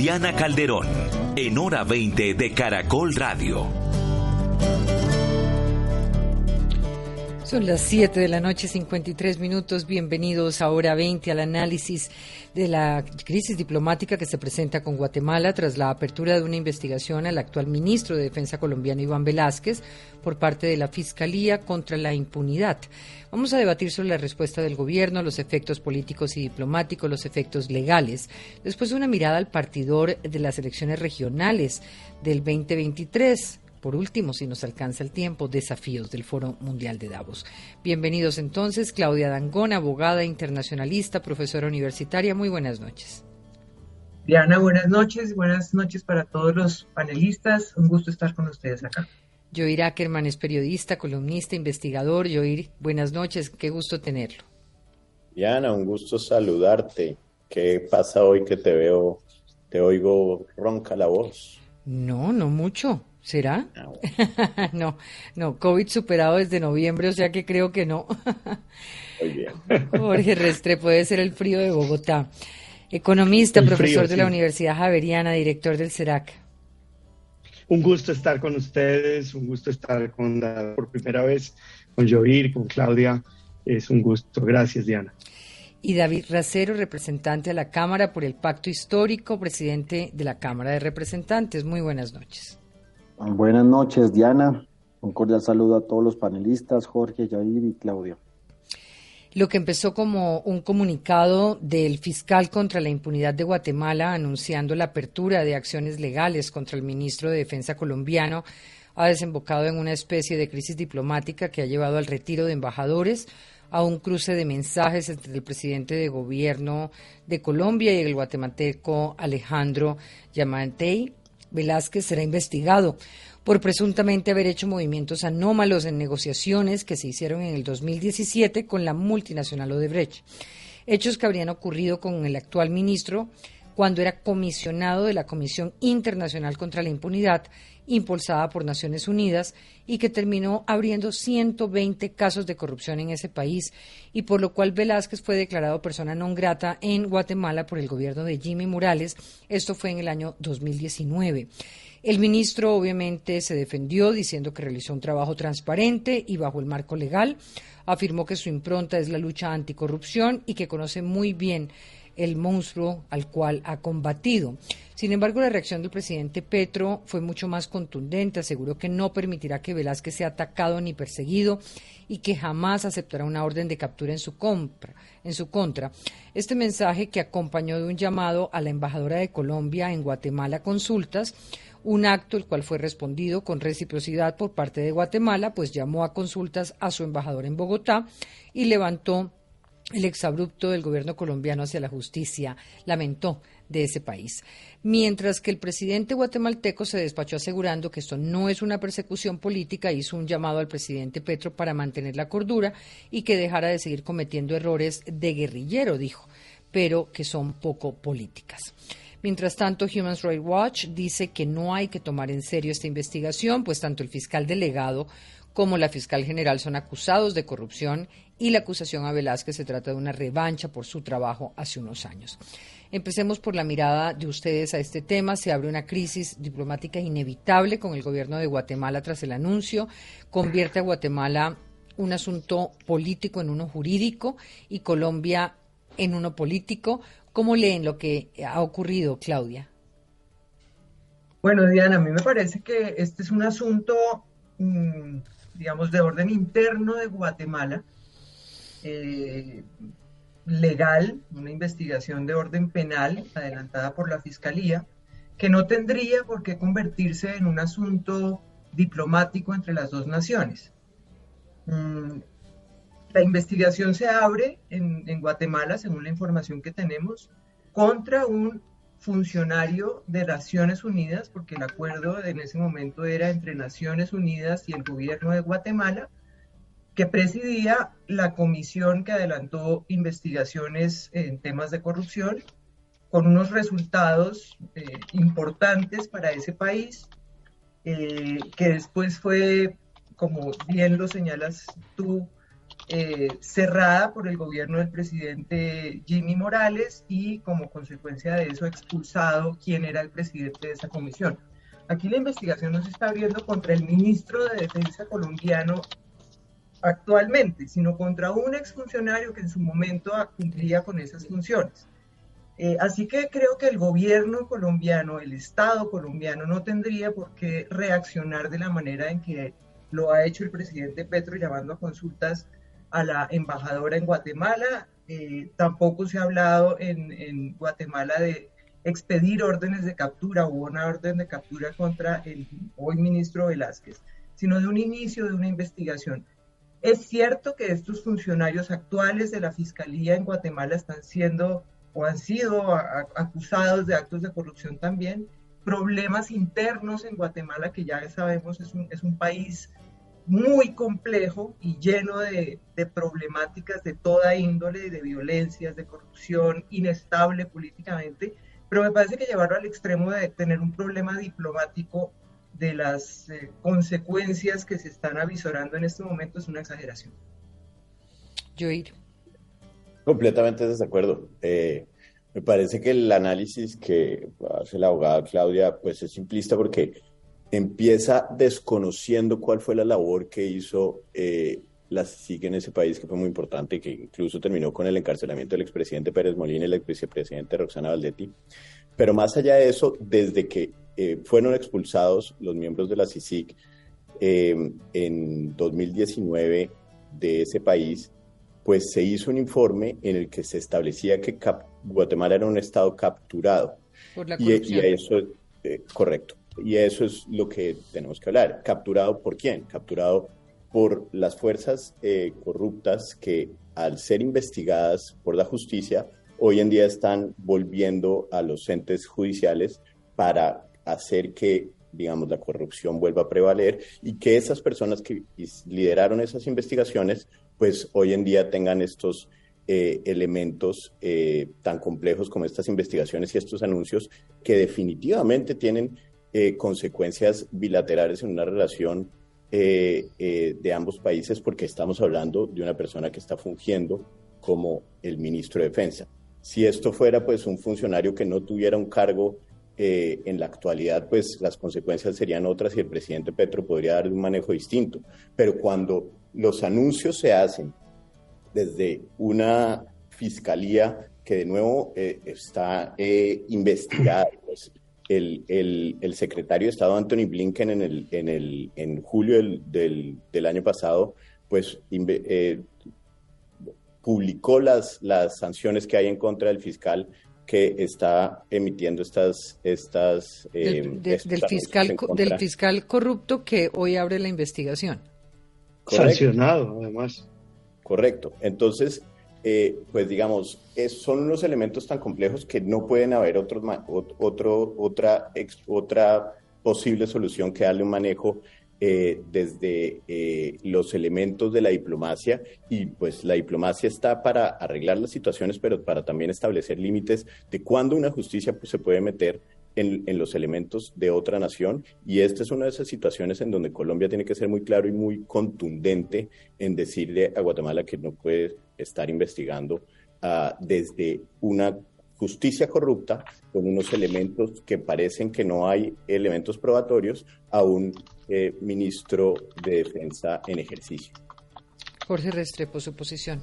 Diana Calderón, en hora 20 de Caracol Radio. Son las 7 de la noche, 53 minutos. Bienvenidos a hora 20 al análisis de la crisis diplomática que se presenta con Guatemala tras la apertura de una investigación al actual ministro de Defensa colombiano Iván Velázquez por parte de la Fiscalía contra la impunidad. Vamos a debatir sobre la respuesta del gobierno, los efectos políticos y diplomáticos, los efectos legales. Después una mirada al partidor de las elecciones regionales del 2023 por último, si nos alcanza el tiempo, desafíos del Foro Mundial de Davos. Bienvenidos entonces, Claudia Dangón, abogada internacionalista, profesora universitaria. Muy buenas noches. Diana, buenas noches. Buenas noches para todos los panelistas. Un gusto estar con ustedes acá. Joir Ackerman es periodista, columnista, investigador. Joir, buenas noches. Qué gusto tenerlo. Diana, un gusto saludarte. ¿Qué pasa hoy que te veo, te oigo ronca la voz? No, no mucho. ¿Será? Ah, no, no, COVID superado desde noviembre, o sea que creo que no. Muy bien. Jorge Restre, puede ser el frío de Bogotá. Economista, profesor de la Universidad Javeriana, director del CERAC. Un gusto estar con ustedes, un gusto estar con por primera vez con Joir, con Claudia. Es un gusto. Gracias, Diana. Y David Racero, representante de la Cámara por el Pacto Histórico, presidente de la Cámara de Representantes. Muy buenas noches. Buenas noches, Diana. Un cordial saludo a todos los panelistas, Jorge, Jair y Claudia. Lo que empezó como un comunicado del fiscal contra la impunidad de Guatemala anunciando la apertura de acciones legales contra el ministro de Defensa colombiano ha desembocado en una especie de crisis diplomática que ha llevado al retiro de embajadores, a un cruce de mensajes entre el presidente de gobierno de Colombia y el guatemalteco Alejandro Yamantey, Velázquez será investigado por presuntamente haber hecho movimientos anómalos en negociaciones que se hicieron en el 2017 con la multinacional Odebrecht. Hechos que habrían ocurrido con el actual ministro cuando era comisionado de la Comisión Internacional contra la Impunidad, impulsada por Naciones Unidas, y que terminó abriendo 120 casos de corrupción en ese país, y por lo cual Velázquez fue declarado persona non grata en Guatemala por el gobierno de Jimmy Morales. Esto fue en el año 2019. El ministro obviamente se defendió diciendo que realizó un trabajo transparente y bajo el marco legal. Afirmó que su impronta es la lucha anticorrupción y que conoce muy bien el monstruo al cual ha combatido. Sin embargo, la reacción del presidente Petro fue mucho más contundente. Aseguró que no permitirá que Velázquez sea atacado ni perseguido y que jamás aceptará una orden de captura en su, en su contra. Este mensaje que acompañó de un llamado a la embajadora de Colombia en Guatemala consultas, un acto el cual fue respondido con reciprocidad por parte de Guatemala, pues llamó a consultas a su embajador en Bogotá y levantó el exabrupto del gobierno colombiano hacia la justicia lamentó de ese país. Mientras que el presidente guatemalteco se despachó asegurando que esto no es una persecución política, hizo un llamado al presidente Petro para mantener la cordura y que dejara de seguir cometiendo errores de guerrillero, dijo, pero que son poco políticas. Mientras tanto, Human Rights Watch dice que no hay que tomar en serio esta investigación, pues tanto el fiscal delegado como la fiscal general son acusados de corrupción y la acusación a Velázquez se trata de una revancha por su trabajo hace unos años. Empecemos por la mirada de ustedes a este tema. Se abre una crisis diplomática inevitable con el gobierno de Guatemala tras el anuncio. Convierte a Guatemala un asunto político en uno jurídico y Colombia en uno político. ¿Cómo leen lo que ha ocurrido, Claudia? Bueno, Diana, a mí me parece que este es un asunto, mm, digamos, de orden interno de Guatemala eh, legal, una investigación de orden penal adelantada por la Fiscalía, que no tendría por qué convertirse en un asunto diplomático entre las dos naciones. Mm, la investigación se abre en, Guatemala, según la información que tenemos, contra un funcionario de Naciones Unidas, porque el acuerdo en ese momento era entre Naciones Unidas y el gobierno de Guatemala, que presidía la comisión que adelantó investigaciones en temas de corrupción, con unos resultados eh, importantes para ese país, eh, que después fue, como bien lo señalas tú, eh, cerrada por el gobierno del presidente Jimmy Morales y como consecuencia de eso expulsado quien era el presidente de esa comisión. Aquí la investigación no se está abriendo contra el ministro de Defensa colombiano actualmente, sino contra un exfuncionario que en su momento cumplía con esas funciones. Eh, así que creo que el gobierno colombiano, el Estado colombiano, no tendría por qué reaccionar de la manera en que lo ha hecho el presidente Petro llamando a consultas a la embajadora en Guatemala. Eh, tampoco se ha hablado en, Guatemala de expedir órdenes de captura o una orden de captura contra el hoy ministro Velázquez, sino de un inicio de una investigación. Es cierto que estos funcionarios actuales de la Fiscalía en Guatemala están siendo o han sido acusados de actos de corrupción también, problemas internos en Guatemala, que ya sabemos es un, es un país muy complejo y lleno de, problemáticas de toda índole, de violencias, de corrupción, inestable políticamente, pero me parece que llevarlo al extremo de tener un problema diplomático de las eh, consecuencias que se están avisorando en este momento es una exageración. Joir. Completamente desacuerdo. Eh, me parece que el análisis que hace la abogada Claudia pues es simplista porque empieza desconociendo cuál fue la labor que hizo eh, la CICIG en ese país, que fue muy importante y que incluso terminó con el encarcelamiento del expresidente Pérez Molina y el exvicepresidente Roxana Valdetti. Pero más allá de eso, desde que eh, fueron expulsados los miembros de la CICIG eh, en 2019 de ese país, pues se hizo un informe en el que se establecía que Guatemala era un estado capturado. Por la corrupción. Y, y eso, eh, correcto. Y eso es lo que tenemos que hablar. ¿Capturado por quién? Capturado por las fuerzas eh, corruptas que al ser investigadas por la justicia, hoy en día están volviendo a los entes judiciales para hacer que, digamos, la corrupción vuelva a prevaler y que esas personas que lideraron esas investigaciones, pues hoy en día tengan estos eh, elementos eh, tan complejos como estas investigaciones y estos anuncios que definitivamente tienen eh, consecuencias bilaterales en una relación de ambos países porque estamos hablando de una persona que está fungiendo como el ministro de Defensa. Si esto fuera pues un funcionario que no tuviera un cargo en la actualidad, pues las consecuencias serían otras y el presidente Petro podría dar un manejo distinto. Pero cuando los anuncios se hacen desde una fiscalía que de nuevo está investigada, pues, el, el, secretario de Estado Anthony Blinken en, el, en, el, en julio del, del, año pasado, pues eh, publicó las, las sanciones que hay en contra del fiscal que está emitiendo estas... estas del, eh, fiscal, del fiscal corrupto que hoy abre la investigación. Sancionado, además. Correcto. Entonces, eh, pues digamos, son unos elementos tan complejos que no pueden haber otro, otro, otra, otra posible solución que darle un manejo eh, desde eh, los elementos de la diplomacia. Y pues la diplomacia está para arreglar las situaciones, pero para también establecer límites de cuándo una justicia pues, se puede meter en, los elementos de otra nación. Y esta es una de esas situaciones en donde Colombia tiene que ser muy claro y muy contundente en decirle a Guatemala que no puede estar investigando uh, desde una justicia corrupta con unos elementos que parecen que no hay elementos probatorios a un eh, ministro de defensa en ejercicio. Jorge Restrepo, su posición.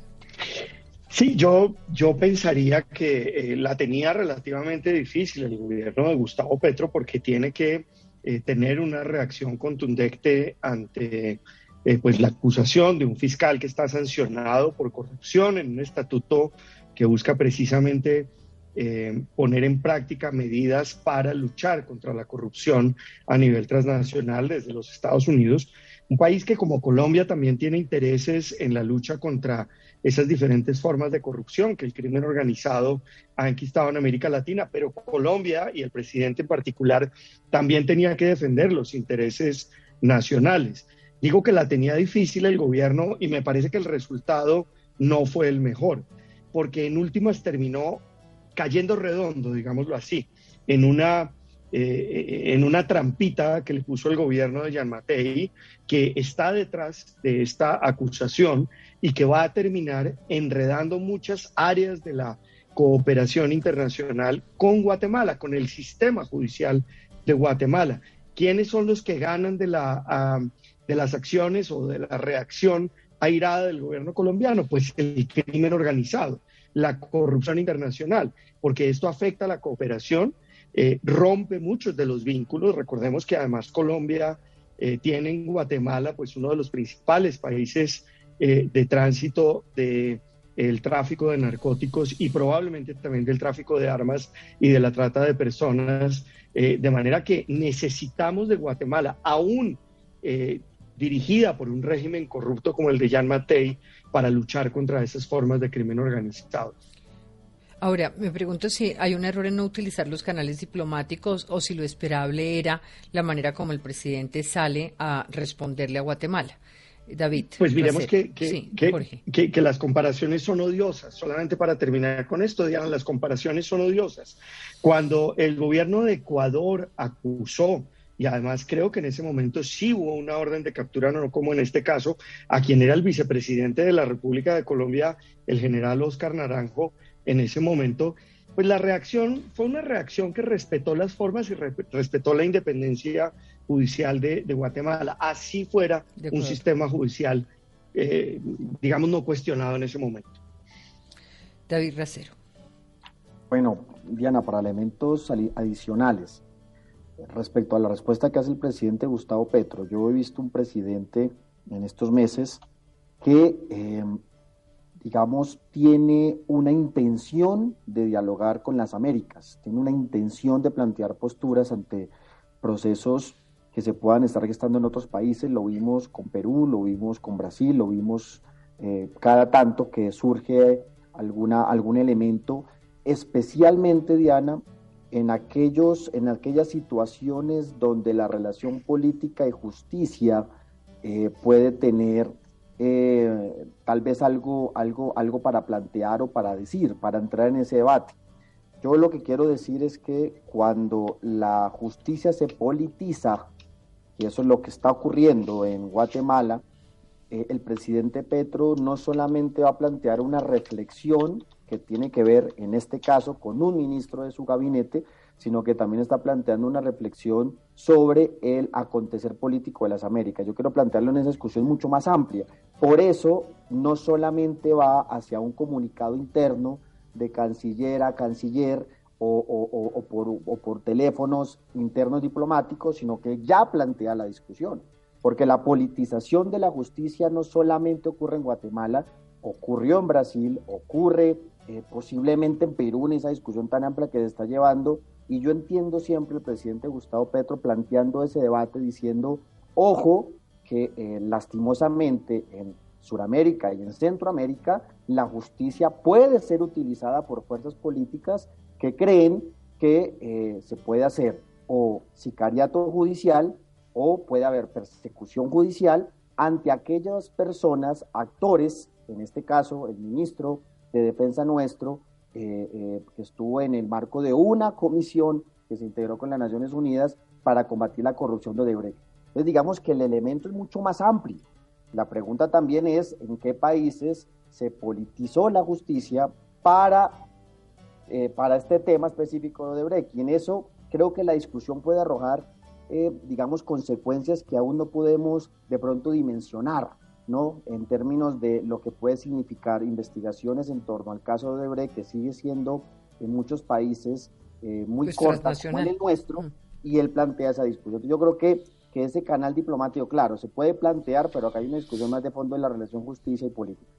Sí, yo, yo pensaría que eh, la tenía relativamente difícil el gobierno de Gustavo Petro porque tiene que eh, tener una reacción contundente ante eh, pues la acusación de un fiscal que está sancionado por corrupción en un estatuto que busca precisamente poner en práctica medidas para luchar contra la corrupción a nivel transnacional desde los Estados Unidos, un país que como Colombia también tiene intereses en la lucha contra esas diferentes formas de corrupción que el crimen organizado ha enquistado en América Latina, pero Colombia y el presidente en particular también tenía que defender los intereses nacionales. Digo que la tenía difícil el gobierno y me parece que el resultado no fue el mejor, porque en últimas terminó cayendo redondo, digámoslo así, en una eh, en una trampita que le puso el gobierno de Jean Matei, que está detrás de esta acusación y que va a terminar enredando muchas áreas de la cooperación internacional con Guatemala, con el sistema judicial de Guatemala. ¿Quiénes son los que ganan de, la, de las acciones o de la reacción airada del gobierno colombiano? Pues el crimen organizado, la corrupción internacional, porque esto afecta a la cooperación eh, rompe muchos de los vínculos. Recordemos que además Colombia eh, tiene en Guatemala pues uno de los principales países eh, de tránsito de el tráfico de narcóticos y probablemente también del tráfico de armas y de la trata de personas, de manera que necesitamos de Guatemala, aún dirigida por un régimen corrupto como el de Jan Matei, para luchar contra esas formas de crimen organizado. Ahora, me pregunto si hay un error en no utilizar los canales diplomáticos o si lo esperable era la manera como el presidente sale a responderle a Guatemala. David. Pues miremos que, que, que, las comparaciones son odiosas. Solamente para terminar con esto, Diana, las comparaciones son odiosas. Cuando el gobierno de Ecuador acusó, y además creo que en ese momento sí hubo una orden de captura, no como en este caso, a quien era el vicepresidente de la República de Colombia, el general Oscar Naranjo, en ese momento, pues la reacción fue una reacción que respetó las formas y respetó la independencia judicial de, Guatemala, así fuera un sistema judicial, eh, digamos, no cuestionado en ese momento. David Racero. Bueno, Diana, para elementos adicionales, respecto a la respuesta que hace el presidente Gustavo Petro, yo he visto un presidente en estos meses que eh, digamos, tiene una intención de dialogar con las Américas, tiene una intención de plantear posturas ante procesos que se puedan estar gestando en otros países. Lo vimos con Perú, lo vimos con Brasil, lo vimos eh, cada tanto que surge alguna, algún elemento, especialmente, Diana, en, aquellos, en aquellas situaciones donde la relación política y justicia eh, puede tener eh, tal vez algo, algo, algo para plantear o para decir, para entrar en ese debate. Yo lo que quiero decir es que cuando la justicia se politiza, y eso es lo que está ocurriendo en Guatemala, eh, el presidente Petro no solamente va a plantear una reflexión que tiene que ver, en este caso, con un ministro de su gabinete, sino que también está planteando una reflexión sobre el acontecer político de las Américas. Yo quiero plantearlo en esa discusión mucho más amplia. Por eso, no solamente va hacia un comunicado interno de canciller a canciller o, por, o por teléfonos internos diplomáticos, sino que ya plantea la discusión. Porque la politización de la justicia no solamente ocurre en Guatemala, ocurrió en Brasil, ocurre eh, posiblemente en Perú en esa discusión tan amplia que se está llevando y yo entiendo siempre el presidente Gustavo Petro planteando ese debate diciendo, ojo, que eh, lastimosamente en Sudamérica y en Centroamérica la justicia puede ser utilizada por fuerzas políticas que creen que eh, se puede hacer o sicariato judicial o puede haber persecución judicial ante aquellas personas, actores, en este caso el ministro de Defensa nuestro, eh, eh, que estuvo en el marco de una comisión que se integró con las Naciones Unidas para combatir la corrupción de Odebrecht. Entonces digamos que el elemento es mucho más amplio. La pregunta también es en qué países se politizó la justicia para, eh, para este tema específico de Odebrecht. Y en eso creo que la discusión puede arrojar, digamos, consecuencias que aún no podemos de pronto dimensionar. ¿No? en términos de lo que puede significar investigaciones en torno al caso de Brecht, que sigue siendo en muchos países eh, muy pues corta como el nuestro, mm. y él plantea esa discusión. Yo creo que, que ese canal diplomático, claro, se puede plantear, pero acá hay una discusión más de fondo de la relación justicia y política.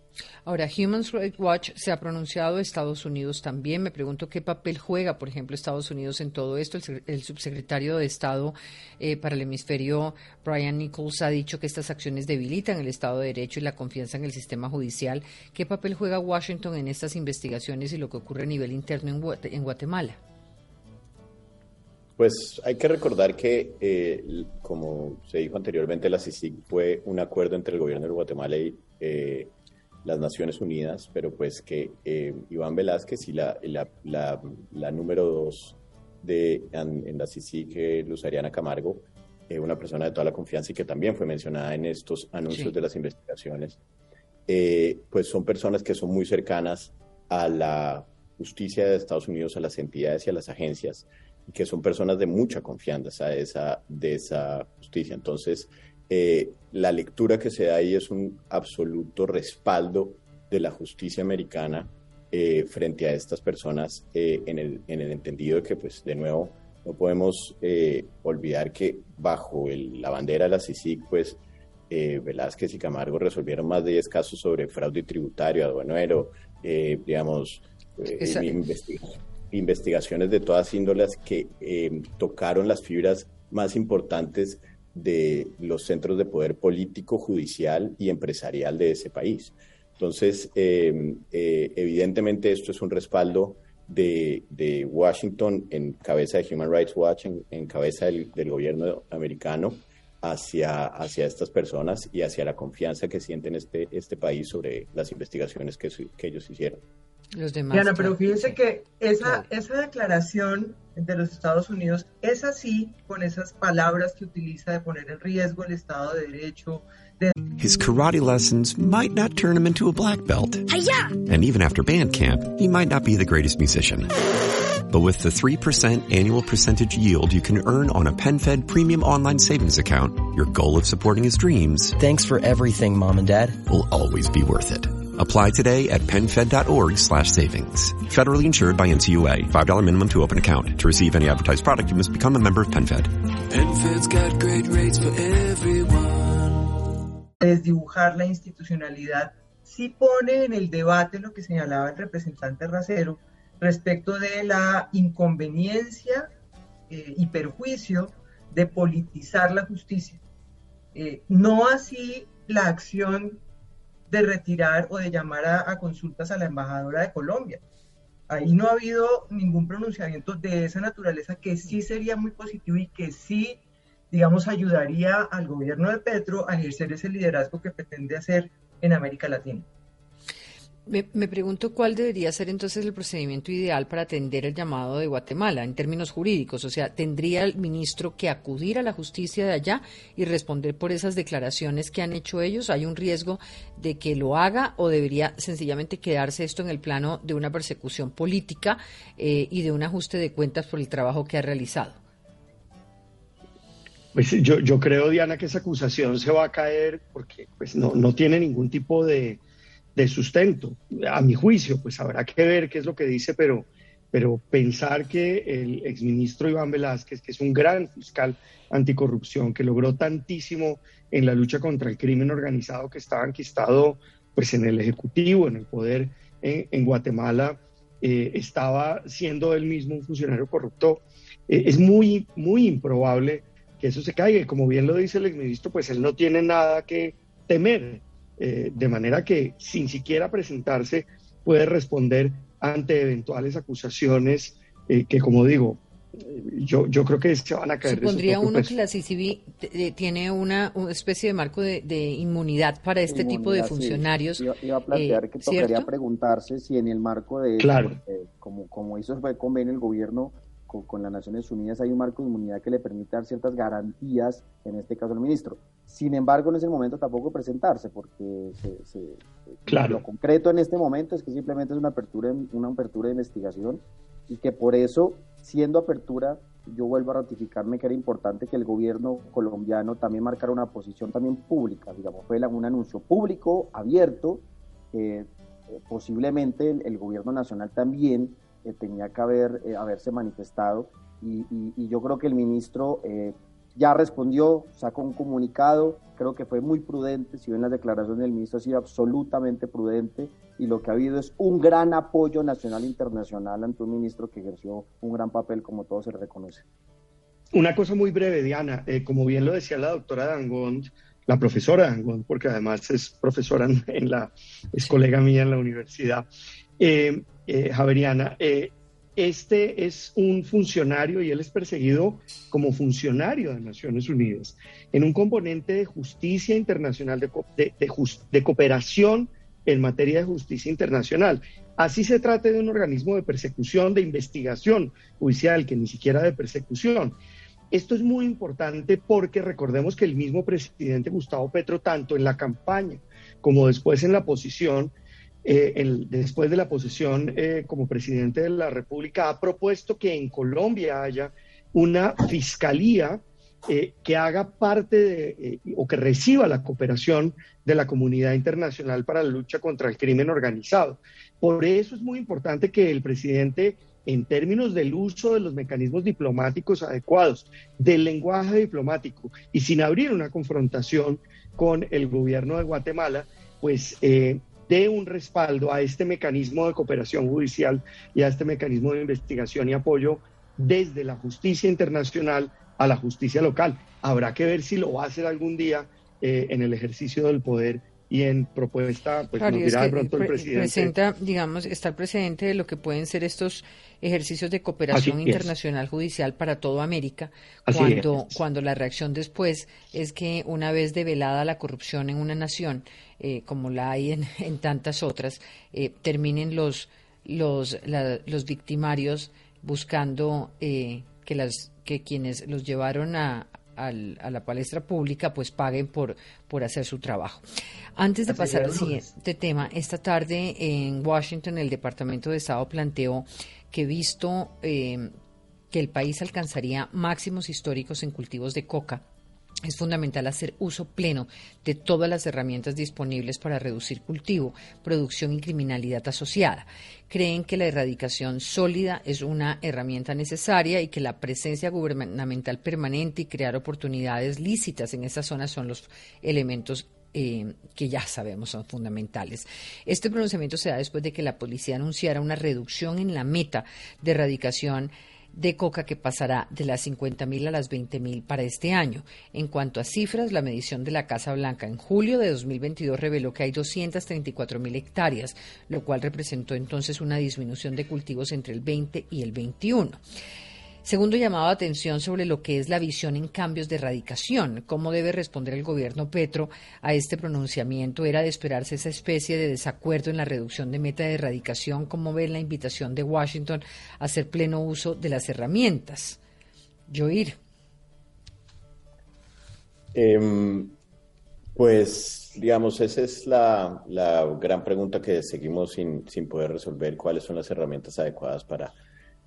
Ahora, Human Rights Watch se ha pronunciado, Estados Unidos también. Me pregunto qué papel juega, por ejemplo, Estados Unidos en todo esto. El, subsecretario de Estado eh, para el hemisferio, Brian Nichols, ha dicho que estas acciones debilitan el Estado de Derecho y la confianza en el sistema judicial. ¿Qué papel juega Washington en estas investigaciones y lo que ocurre a nivel interno en Guatemala? Pues hay que recordar que, eh, como se dijo anteriormente, la CICIG fue un acuerdo entre el gobierno de Guatemala y eh, las Naciones Unidas, pero pues que eh, Iván Velázquez y la, la, número dos de, en, la CICIG, Luz Ariana Camargo, una persona de toda la confianza y que también fue mencionada en estos anuncios de las investigaciones, pues son personas que son muy cercanas a la justicia de Estados Unidos, a las entidades y a las agencias que son personas de mucha confianza de esa, de esa justicia. Entonces, eh, la lectura que se da ahí es un absoluto respaldo de la justicia americana eh, frente a estas personas eh, en, el, en el entendido de que, pues, de nuevo, no podemos olvidar que bajo la bandera de la CICIC, pues, Velázquez y Camargo resolvieron más de 10 casos sobre fraude tributario, aduanero, digamos, investigación investigaciones de todas índoles que eh, tocaron las fibras más importantes de los centros de poder político, judicial y empresarial de ese país. Entonces, eh, eh, evidentemente esto es un respaldo de, Washington en cabeza de Human Rights Watch, en, cabeza del, gobierno americano, hacia, hacia estas personas y hacia la confianza que sienten este, este país sobre las investigaciones que ellos hicieron. Los demás. Diana, pero fíjense que esa, esa declaración de los Estados Unidos es así, con esas palabras que utiliza de poner en riesgo el Estado de Derecho. De... His karate lessons might not turn him into a black belt. Hi-ya! And even after band camp, he might not be the greatest musician. But with the 3% annual percentage yield you can earn on a PenFed premium online savings account, your goal of supporting his dreams. Thanks for everything, Mom and Dad. Will always be worth it. Apply today at PenFed.org slash savings. Federally insured by NCUA. $5 minimum to open account. To receive any advertised product, you must become a member of PenFed. PenFed's got great rates for everyone. Desdibujar la institucionalidad sí pone en el debate lo que señalaba el representante Racero respecto de la inconveniencia eh, y perjuicio de politizar la justicia. Eh, no así la acción de retirar o de llamar a, consultas a la embajadora de Colombia. Ahí no ha habido ningún pronunciamiento de esa naturaleza que sí sería muy positivo y que sí, digamos, ayudaría al gobierno de Petro a ejercer ese liderazgo que pretende hacer en América Latina. Me, pregunto cuál debería ser entonces el procedimiento ideal para atender el llamado de Guatemala en términos jurídicos. O sea, ¿tendría el ministro que acudir a la justicia de allá y responder por esas declaraciones que han hecho ellos? ¿Hay un riesgo de que lo haga o debería sencillamente quedarse esto en el plano de una persecución política eh, y de un ajuste de cuentas por el trabajo que ha realizado? Pues yo, yo creo, Diana, que esa acusación se va a caer porque pues, no, no tiene ningún tipo de de sustento. A mi juicio, pues habrá que ver qué es lo que dice, pero, pero pensar que el exministro Iván Velázquez, que es un gran fiscal anticorrupción, que logró tantísimo en la lucha contra el crimen organizado que estaba enquistado pues en el Ejecutivo, en el poder en, Guatemala, eh, estaba siendo él mismo un funcionario corrupto, eh, es muy, muy improbable que eso se caiga. Como bien lo dice el exministro, pues él no tiene nada que temer eh, de manera que sin siquiera presentarse puede responder ante eventuales acusaciones eh, que, como digo, yo, yo creo que se van a caer. Supondría uno que la CCB tiene una, especie de marco de, inmunidad para este tipo de funcionarios. Iba, a plantear eh, que tocaría preguntarse si en el marco de, claro. como, como hizo el convenio el gobierno con, las Naciones Unidas, hay un marco de inmunidad que le permite dar ciertas garantías, en este caso al ministro. Sin embargo, en ese momento tampoco presentarse, porque claro. lo concreto en este momento es que simplemente es una apertura, una apertura de investigación y que por eso, siendo apertura, yo vuelvo a ratificarme que era importante que el gobierno colombiano también marcara una posición también pública, digamos, fue un anuncio público, abierto, eh, posiblemente el, gobierno nacional también eh, tenía que haber, eh, haberse manifestado y, yo creo que el ministro ya respondió, sacó un comunicado, creo que fue muy prudente, si ven las declaraciones del ministro ha sido absolutamente prudente y lo que ha habido es un gran apoyo nacional e internacional ante un ministro que ejerció un gran papel como todos se reconoce. Una cosa muy breve, Diana, eh, como bien lo decía la doctora Dangond, la profesora Dangond, porque además es profesora en la, es colega mía en la universidad, eh, eh, Javeriana, eh, este es un funcionario y él es perseguido como funcionario de Naciones Unidas en un componente de justicia internacional, de, de, cooperación en materia de justicia internacional. Así se trata de un organismo de persecución, de investigación judicial, que ni siquiera de persecución. Esto es muy importante porque recordemos que el mismo presidente Gustavo Petro, tanto en la campaña como después en la posición, eh, después de la posesión eh, como presidente de la República, ha propuesto que en Colombia haya una fiscalía eh, que haga parte de, o que reciba la cooperación de la comunidad internacional para la lucha contra el crimen organizado. Por eso es muy importante que el presidente, en términos del uso de los mecanismos diplomáticos adecuados, del lenguaje diplomático y sin abrir una confrontación con el gobierno de Guatemala, pues dé un respaldo a este mecanismo de cooperación judicial y a este mecanismo de investigación y apoyo desde la justicia internacional a la justicia local. Habrá que ver si lo va a hacer algún día eh, en el ejercicio del poder y en propuesta, pues nos dirá de pronto el presidente. Presenta, digamos, está el precedente de lo que pueden ser estos ejercicios de cooperación internacional judicial para toda América, cuando, cuando la reacción después es que una vez develada la corrupción en una nación, eh, como la hay en, en tantas otras, eh, terminen los, los, los victimarios buscando eh, que, las, que quienes los llevaron a, a la palestra pública pues paguen por, por hacer su trabajo. Antes de pasar al siguiente tema, esta tarde en Washington el Departamento de Estado planteó que visto eh, que el país alcanzaría máximos históricos en cultivos de coca, es fundamental hacer uso pleno de todas las herramientas disponibles para reducir cultivo, producción y criminalidad asociada. Creen que la erradicación sólida es una herramienta necesaria y que la presencia gubernamental permanente y crear oportunidades lícitas en esas zonas son los elementos eh, que ya sabemos son fundamentales. Este pronunciamiento se da después de que la policía anunciara una reducción en la meta de erradicación de coca que pasará de las 50.000 a las 20.000 para este año. En cuanto a cifras, la medición de la Casa Blanca en julio de 2022 reveló que hay 234.000 hectáreas, lo cual representó entonces una disminución de cultivos entre el 20 y el 21. Segundo llamado a atención sobre lo que es la visión en cambios de erradicación. ¿Cómo debe responder el gobierno Petro a este pronunciamiento? ¿Era de esperarse esa especie de desacuerdo en la reducción de meta de erradicación? ¿Cómo ve la invitación de Washington a hacer pleno uso de las herramientas? Joir. Em, pues, digamos, esa es la, gran pregunta que seguimos sin, sin poder resolver. ¿Cuáles son las herramientas adecuadas para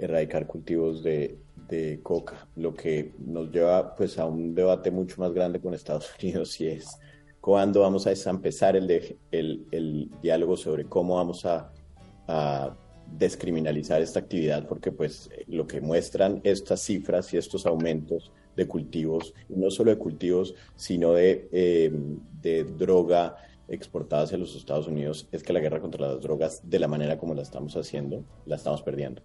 erradicar cultivos de, de coca, lo que nos lleva pues a un debate mucho más grande con Estados Unidos y es cuándo vamos a empezar el, el, el diálogo sobre cómo vamos a, a, descriminalizar esta actividad, porque pues lo que muestran estas cifras y estos aumentos de cultivos, no solo de cultivos, sino de, eh, de droga exportada hacia los Estados Unidos, es que la guerra contra las drogas, de la manera como la estamos haciendo, la estamos perdiendo.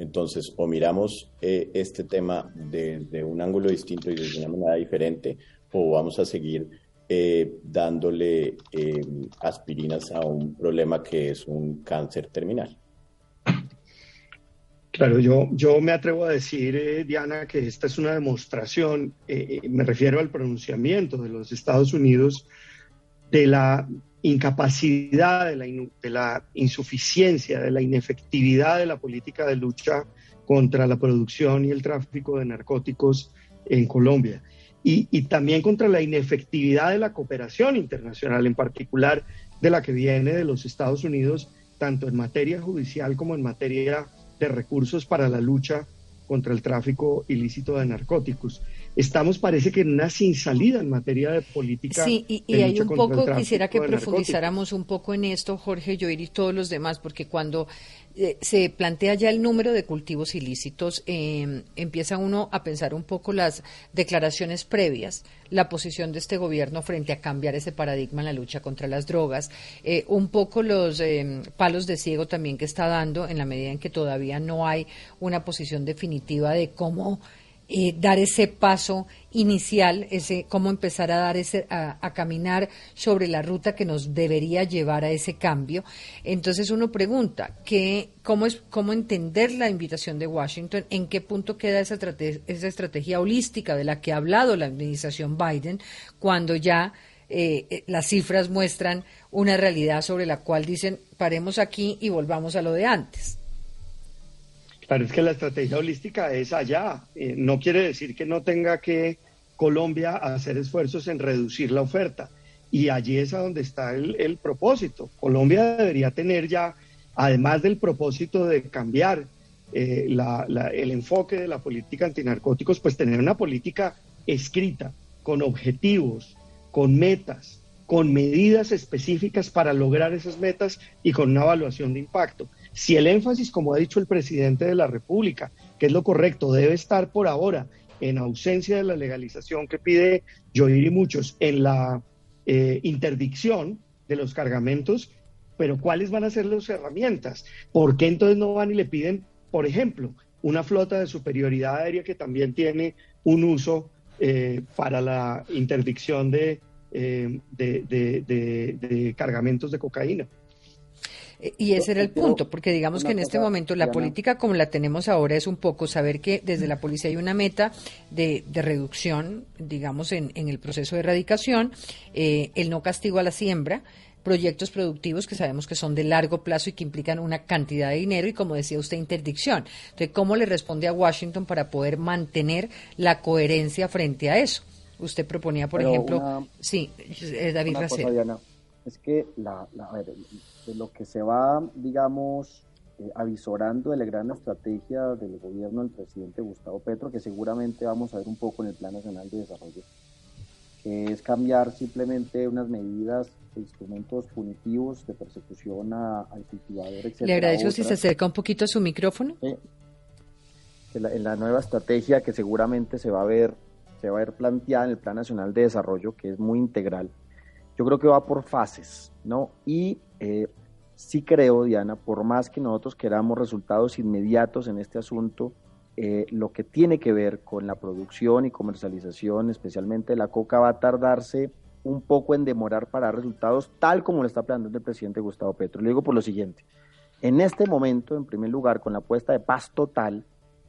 Entonces, o miramos eh, este tema desde un ángulo distinto y de una manera diferente, o vamos a seguir eh, dándole eh, aspirinas a un problema que es un cáncer terminal. Claro, yo, yo me atrevo a decir, Diana, que esta es una demostración, me refiero al pronunciamiento de los Estados Unidos, de la incapacidad, de la, de insuficiencia, de la inefectividad de la política de lucha contra la producción y el tráfico de narcóticos en Colombia. Y, y, también contra la inefectividad de la cooperación internacional, en particular de la que viene de los Estados Unidos, tanto en materia judicial como en materia de recursos para la lucha contra el tráfico ilícito de narcóticos estamos parece que en una sin salida en materia de política. Sí, y, hay un poco, quisiera que profundizáramos un poco en esto, Jorge Joir y todos los demás, porque cuando eh, se plantea ya el número de cultivos ilícitos, em, empieza uno a pensar un poco las declaraciones previas, la posición de este gobierno frente a cambiar ese paradigma en la lucha contra las drogas, eh, un poco los em, palos de ciego también que está dando en la medida en que todavía no hay una posición definitiva de cómo eh, dar ese paso inicial, ese cómo empezar a dar ese a, caminar sobre la ruta que nos debería llevar a ese cambio. Entonces uno pregunta, ¿qué, cómo es cómo entender la invitación de Washington? ¿En qué punto queda esa estrategia, esa estrategia holística de la que ha hablado la administración Biden cuando ya eh, eh, las cifras muestran una realidad sobre la cual dicen paremos aquí y volvamos a lo de antes? Parece que la estrategia holística es allá. Eh, no quiere decir que no tenga que Colombia hacer esfuerzos en reducir la oferta. Y allí es a donde está el, propósito. Colombia debería tener ya, además del propósito de cambiar eh, el enfoque de la política antinarcóticos, pues tener una política escrita, con objetivos, con metas, con medidas específicas para lograr esas metas y con una evaluación de impacto. Si el énfasis, como ha dicho el presidente de la República, que es lo correcto, debe estar por ahora en ausencia de la legalización que pide Joir y muchos en la eh, interdicción de los cargamentos, pero ¿cuáles van a ser las herramientas? ¿Por qué entonces no van y le piden, por ejemplo, una flota de superioridad aérea que también tiene un uso eh, para la interdicción de, eh, de cargamentos de cocaína? Y ese era el punto, porque digamos que en este momento la política como la tenemos ahora es un poco saber que desde la policía hay una meta de, reducción, digamos, en, el proceso de erradicación, eh, el no castigo a la siembra, proyectos productivos que sabemos que son de largo plazo y que implican una cantidad de dinero y, como decía usted, interdicción. Entonces, ¿cómo le responde a Washington para poder mantener la coherencia frente a eso? Usted proponía, por ejemplo, sí, eh, David Racel. Es que la, de lo que se va, digamos, eh, avisorando de la gran estrategia del gobierno del presidente Gustavo Petro, que seguramente vamos a ver un poco en el Plan Nacional de Desarrollo, que es cambiar simplemente unas medidas e instrumentos punitivos de persecución al cultivador, etc. Le agradezco si se acerca un poquito a su micrófono. en la nueva estrategia que seguramente se va a ver se va a ver planteada en el Plan Nacional de Desarrollo, que es muy integral, yo creo que va por fases, ¿no? Y eh, sí creo, Diana, por más que nosotros queramos resultados inmediatos en este asunto, eh, lo que tiene que ver con la producción y comercialización, especialmente la coca, va a tardarse un poco en demorar para resultados, tal como lo está planteando el presidente Gustavo Petro. Le digo por lo siguiente, en este momento, en primer lugar, con la apuesta de paz total,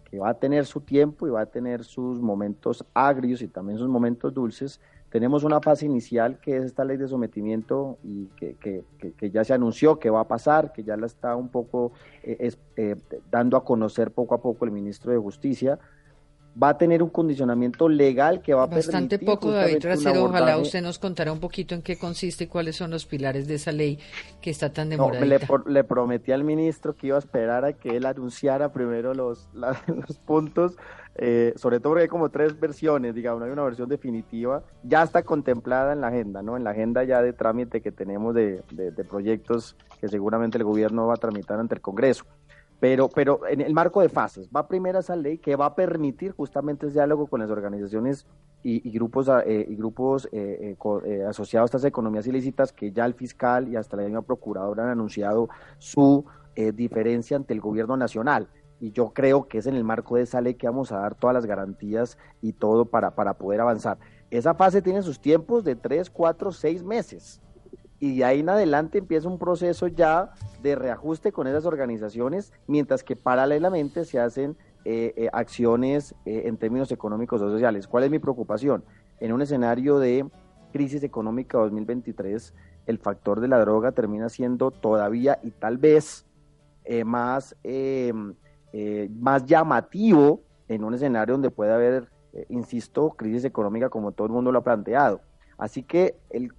que va a tener su tiempo y va a tener sus momentos agrios y también sus momentos dulces, tenemos una fase inicial que es esta ley de sometimiento y que, que, que, ya se anunció que va a pasar, que ya la está un poco eh, eh, dando a conocer poco a poco el ministro de Justicia. Va a tener un condicionamiento legal que va a Bastante poco, David Racero. Ojalá usted nos contara un poquito en qué consiste y cuáles son los pilares de esa ley que está tan demorada. le, le, prometí al ministro que iba a esperar a que él anunciara primero los, los puntos eh, sobre todo porque hay como tres versiones, digamos, hay una versión definitiva, ya está contemplada en la agenda, ¿no? En la agenda ya de trámite que tenemos de, proyectos que seguramente el gobierno va a tramitar ante el Congreso. Pero, pero en el marco de fases, va primero esa ley que va a permitir justamente ese diálogo con las organizaciones y, grupos, eh, y grupos eh, asociados a estas economías ilícitas que ya el fiscal y hasta la misma procuradora han anunciado su diferencia ante el gobierno nacional y yo creo que es en el marco de esa ley que vamos a dar todas las garantías y todo para, para poder avanzar. Esa fase tiene sus tiempos de tres, cuatro, seis meses. Y de ahí en adelante empieza un proceso ya de reajuste con esas organizaciones, mientras que paralelamente se hacen eh, eh, acciones eh, en términos económicos o sociales. ¿Cuál es mi preocupación? En un escenario de crisis económica 2023, el factor de la droga termina siendo todavía y tal vez más eh, más llamativo en un escenario donde puede haber, eh, insisto, crisis económica como todo el mundo lo ha planteado. Así que el,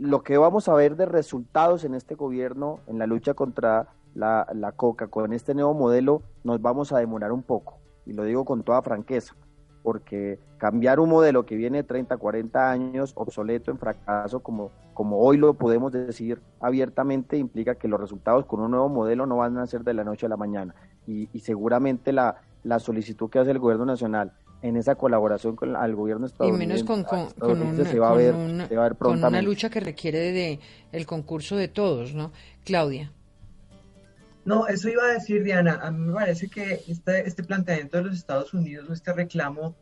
lo que vamos a ver de resultados en este gobierno, en la lucha contra la, la coca, con este nuevo modelo, nos vamos a demorar un poco, y lo digo con toda franqueza. porque cambiar un modelo que viene de 30, 40 años obsoleto, en fracaso, como, como hoy lo podemos decir abiertamente, implica que los resultados con un nuevo modelo no van a ser de la noche a la mañana. Y, seguramente la, la solicitud que hace el gobierno nacional en esa colaboración con el gobierno estadounidense. Y menos con, con, una, se va a ver, con una lucha que requiere de, el concurso de todos, ¿no? Claudia. No, eso iba a decir, Diana. A mí me parece que este, este planteamiento de los Estados Unidos o este reclamo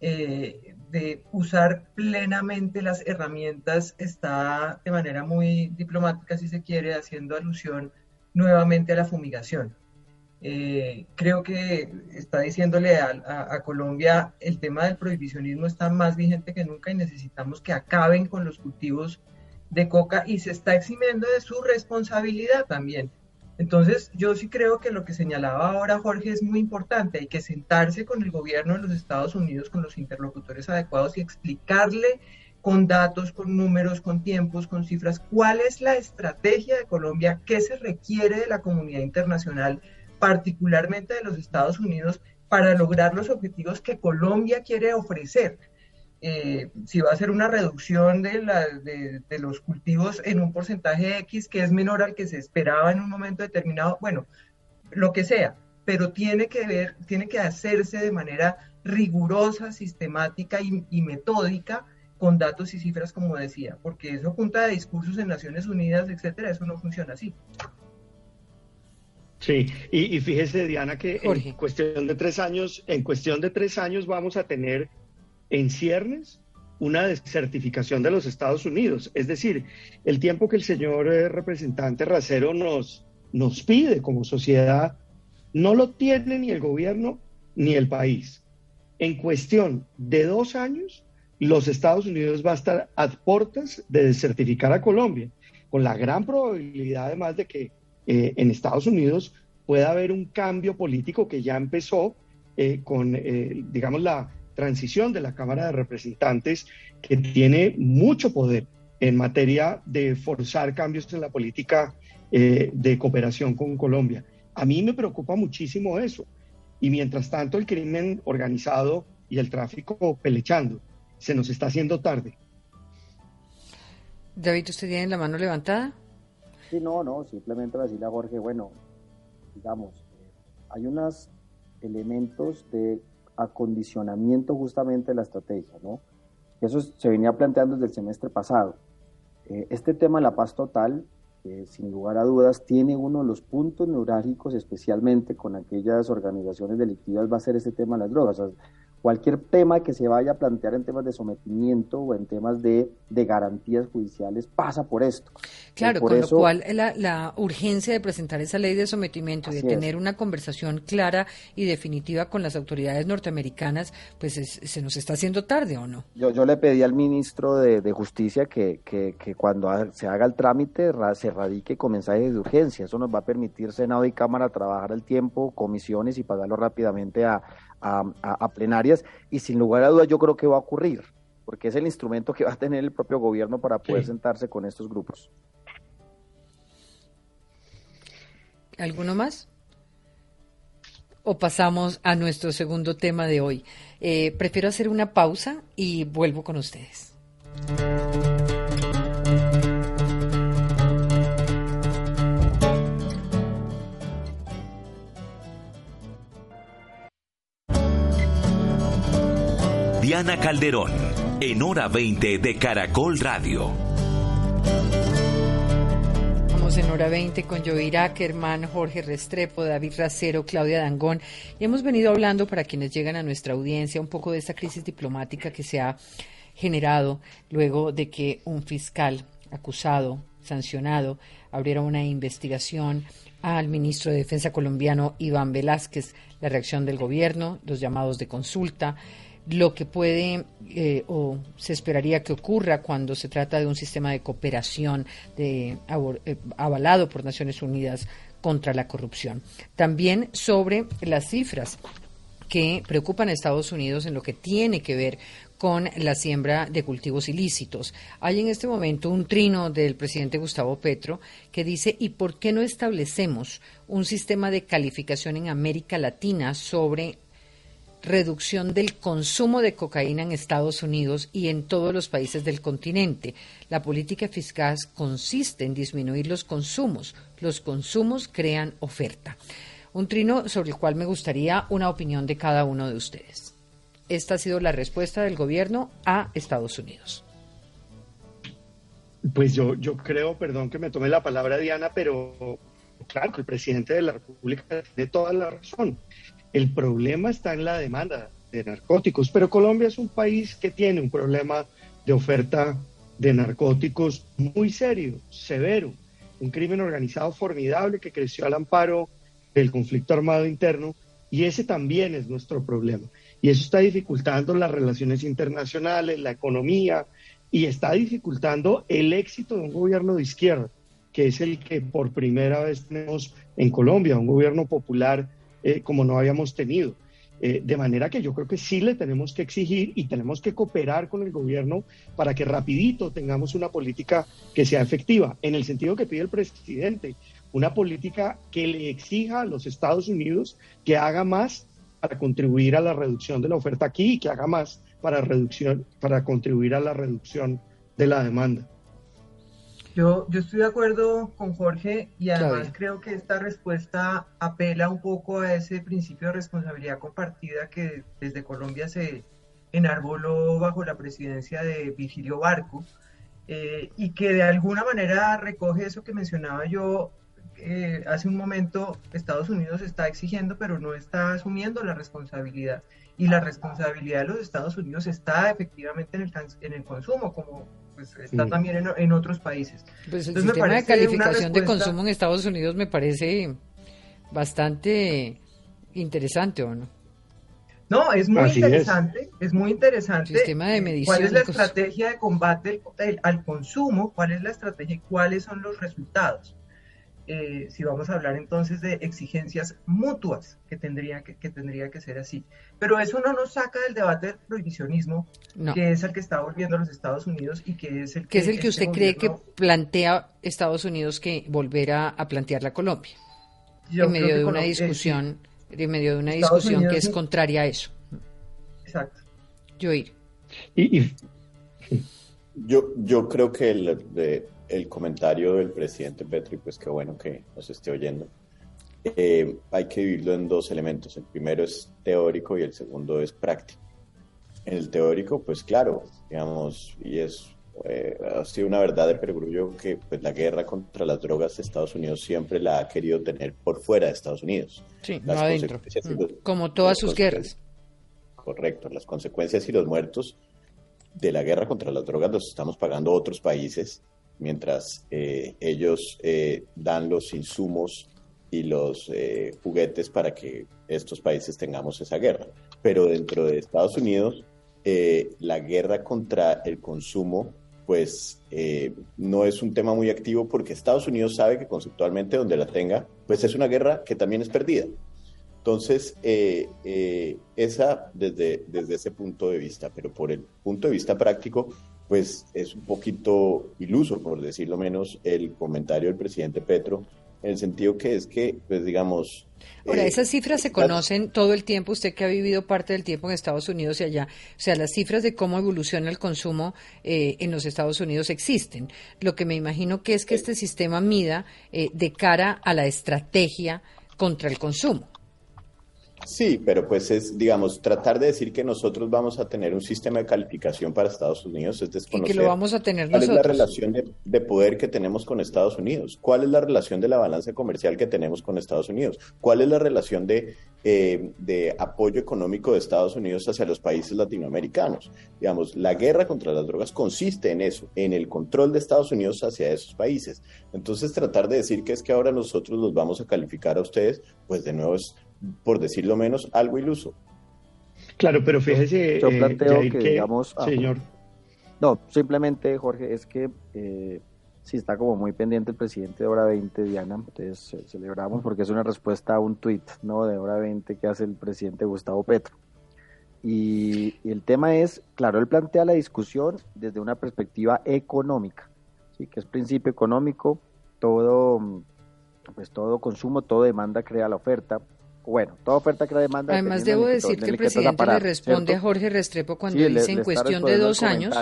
eh, de usar plenamente las herramientas está de manera muy diplomática, si se quiere, haciendo alusión nuevamente a la fumigación. Eh, creo que está diciéndole a, Colombia el tema del prohibicionismo está más vigente que nunca y necesitamos que acaben con los cultivos de coca y se está eximiendo de su responsabilidad también. Entonces, yo sí creo que lo que señalaba ahora Jorge es muy importante. Hay que sentarse con el gobierno de los Estados Unidos, con los interlocutores adecuados y explicarle con datos, con números, con tiempos, con cifras, cuál es la estrategia de Colombia, qué se requiere de la comunidad internacional particularmente de los Estados Unidos, para lograr los objetivos que Colombia quiere ofrecer. Eh, si va a ser una reducción de, los cultivos en un porcentaje X que es menor al que se esperaba en un momento determinado, bueno, lo que sea, pero tiene que ver, tiene que hacerse de manera rigurosa, sistemática y, metódica con datos y cifras, como decía, porque eso punta de discursos en Naciones Unidas, etcétera, eso no funciona así. Sí, y, fíjese, Diana, que en cuestión de tres años, en cuestión de tres años vamos a tener en ciernes una desertificación de los Estados Unidos. Es decir, el tiempo que el señor eh, representante Racero nos, nos pide como sociedad, no lo tiene ni el gobierno ni el país. En cuestión de dos años, los Estados Unidos va a estar a puertas de desertificar a Colombia, con la gran probabilidad además de que eh, en Estados Unidos pueda haber un cambio político que ya empezó eh, con, eh, digamos, la transición de la Cámara de Representantes, que tiene mucho poder en materia de forzar cambios en la política de cooperación con Colombia. A mí me preocupa muchísimo eso. Y mientras tanto, el crimen organizado y el tráfico pelechando. Se nos está haciendo tarde. David, ¿usted tiene la mano levantada? Sí, no, no, simplemente decirle a Jorge, bueno, digamos, eh, hay unos elementos de acondicionamiento justamente de la estrategia, ¿no? Eso se venía planteando desde el semestre pasado. Eh, este tema de la paz total, eh, sin lugar a dudas, tiene uno de los puntos neurálgicos, especialmente con aquellas organizaciones delictivas, va a ser este tema de las drogas cualquier tema que se vaya a plantear en temas de sometimiento o en temas de, garantías judiciales pasa por esto. Claro, con lo cual la, urgencia de presentar esa ley de sometimiento y de tener una conversación clara y definitiva con las autoridades norteamericanas, pues se nos está haciendo tarde o no. Yo, yo le pedí al ministro de, Justicia que, que, cuando se haga el trámite se radique con mensajes de urgencia. Eso nos va a permitir Senado y Cámara trabajar al tiempo, comisiones y pagarlo rápidamente a a, plenarias y sin lugar a dudas yo creo que va a ocurrir, porque es el instrumento que va a tener el propio gobierno para poder sentarse con estos grupos. ¿Alguno más? ¿O pasamos a nuestro segundo tema de hoy? Eh, prefiero hacer una pausa y vuelvo con ustedes. Diana Calderón, en hora 20 de Caracol Radio. Vamos en hora 20 con Joey Ackerman, Jorge Restrepo, David Racero, Claudia Dangón. Y hemos venido hablando para quienes llegan a nuestra audiencia un poco de esta crisis diplomática que se ha generado luego de que un fiscal acusado, sancionado, abriera una investigación al ministro de Defensa colombiano Iván Velázquez, la reacción del gobierno, los llamados de consulta, lo que puede eh, o se esperaría que ocurra cuando se trata de un sistema de cooperación de, eh, avalado por Naciones Unidas contra la corrupción. También sobre las cifras que preocupan a Estados Unidos en lo que tiene que ver con la siembra de cultivos ilícitos. Hay en este momento un trino del presidente Gustavo Petro que dice, ¿y por qué no establecemos un sistema de calificación en América Latina sobre reducción del consumo de cocaína en Estados Unidos y en todos los países del continente. La política fiscal consiste en disminuir los consumos. Los consumos crean oferta. Un trino sobre el cual me gustaría una opinión de cada uno de ustedes. Esta ha sido la respuesta del gobierno a Estados Unidos. Pues yo, yo creo, perdón que me tome la palabra Diana, pero claro el presidente de la República tiene toda la razón. El problema está en la demanda de narcóticos, pero Colombia es un país que tiene un problema de oferta de narcóticos muy serio, severo, un crimen organizado formidable que creció al amparo del conflicto armado interno y ese también es nuestro problema. Y eso está dificultando las relaciones internacionales, la economía y está dificultando el éxito de un gobierno de izquierda, que es el que por primera vez tenemos en Colombia, un gobierno popular eh, como no habíamos tenido. Eh, de manera que yo creo que sí le tenemos que exigir y tenemos que cooperar con el gobierno para que rapidito tengamos una política que sea efectiva, en el sentido que pide el presidente, una política que le exija a los Estados Unidos que haga más para contribuir a la reducción de la oferta aquí y que haga más para, reducción, para contribuir a la reducción de la demanda. Yo, yo estoy de acuerdo con Jorge y además creo que esta respuesta apela un poco a ese principio de responsabilidad compartida que desde Colombia se enarboló bajo la presidencia de Virgilio Barco eh, y que de alguna manera recoge eso que mencionaba yo eh, hace un momento. Estados Unidos está exigiendo pero no está asumiendo la responsabilidad y la responsabilidad de los Estados Unidos está efectivamente en el, en el consumo, como pues está también en, otros países. Pues el sistema de calificación de consumo en Estados Unidos me parece bastante interesante, ¿o no? No, es muy interesante, es. muy interesante. Sistema de medición. ¿Cuál es la estrategia de combate al consumo? ¿Cuál es la estrategia y cuáles son los resultados? Eh, si vamos a hablar entonces de exigencias mutuas, que tendría que, tendría que ser así. Pero eso no nos saca del debate del prohibicionismo, que es el que está volviendo a los Estados Unidos y que es el que... es el que este usted cree que plantea Estados Unidos que volverá a plantear la Colombia? en medio de una discusión, en medio de una discusión que es contraria a eso. Exacto. Yo ir. Y, Yo, yo creo que el, de, el comentario del presidente Petro, y pues qué bueno que nos esté oyendo. Eh, hay que dividirlo en dos elementos. El primero es teórico y el segundo es práctico. En el teórico, pues claro, digamos, y es eh, ha sido una verdad de perogrullo que pues, la guerra contra las drogas de Estados Unidos siempre la ha querido tener por fuera de Estados Unidos. Sí, no adentro. Como todas sus guerras. Correcto, las consecuencias y los muertos de la guerra contra las drogas los estamos pagando otros países mientras eh, ellos eh, dan los insumos y los eh, juguetes para que estos países tengamos esa guerra. Pero dentro de Estados Unidos, la guerra contra el consumo, pues no es un tema muy activo porque Estados Unidos sabe que conceptualmente donde la tenga, pues es una guerra que también es perdida. Entonces, esa desde, desde ese punto de vista, pero por el punto de vista práctico, pues es un poquito iluso, por decirlo menos, el comentario del presidente Petro, en el sentido que es que, pues digamos... Ahora, eh, esas cifras se conocen todo el tiempo, usted que ha vivido parte del tiempo en Estados Unidos y allá, o sea, las cifras de cómo evoluciona el consumo eh, en los Estados Unidos existen. Lo que me imagino que es que este sistema mida eh, de cara a la estrategia contra el consumo. Sí, pero pues es, digamos, tratar de decir que nosotros vamos a tener un sistema de calificación para Estados Unidos es desconocer. Y que lo vamos a tener ¿Cuál es la relación de, poder que tenemos con Estados Unidos? ¿Cuál es la relación de la balanza comercial que tenemos con Estados Unidos? ¿Cuál es la relación de, eh, de apoyo económico de Estados Unidos hacia los países latinoamericanos? Digamos, la guerra contra las drogas consiste en eso, en el control de Estados Unidos hacia esos países. Entonces, tratar de decir que es que ahora nosotros los vamos a calificar a ustedes, pues de nuevo es por decirlo menos, algo iluso. Claro, pero fíjese. Yo, eh, planteo que, digamos. Ah, señor. No, simplemente, Jorge, es que eh, si está como muy pendiente el presidente de Hora 20, Diana, entonces celebramos porque es una respuesta a un tuit ¿no? de Hora 20 que hace el presidente Gustavo Petro. Y, el tema es, claro, él plantea la discusión desde una perspectiva económica, ¿sí? que es principio económico, todo, pues todo consumo, todo demanda crea la oferta, bueno, toda oferta que la demanda. Además, debo decir que el presidente le responde a Jorge Restrepo cuando dice en cuestión de dos años.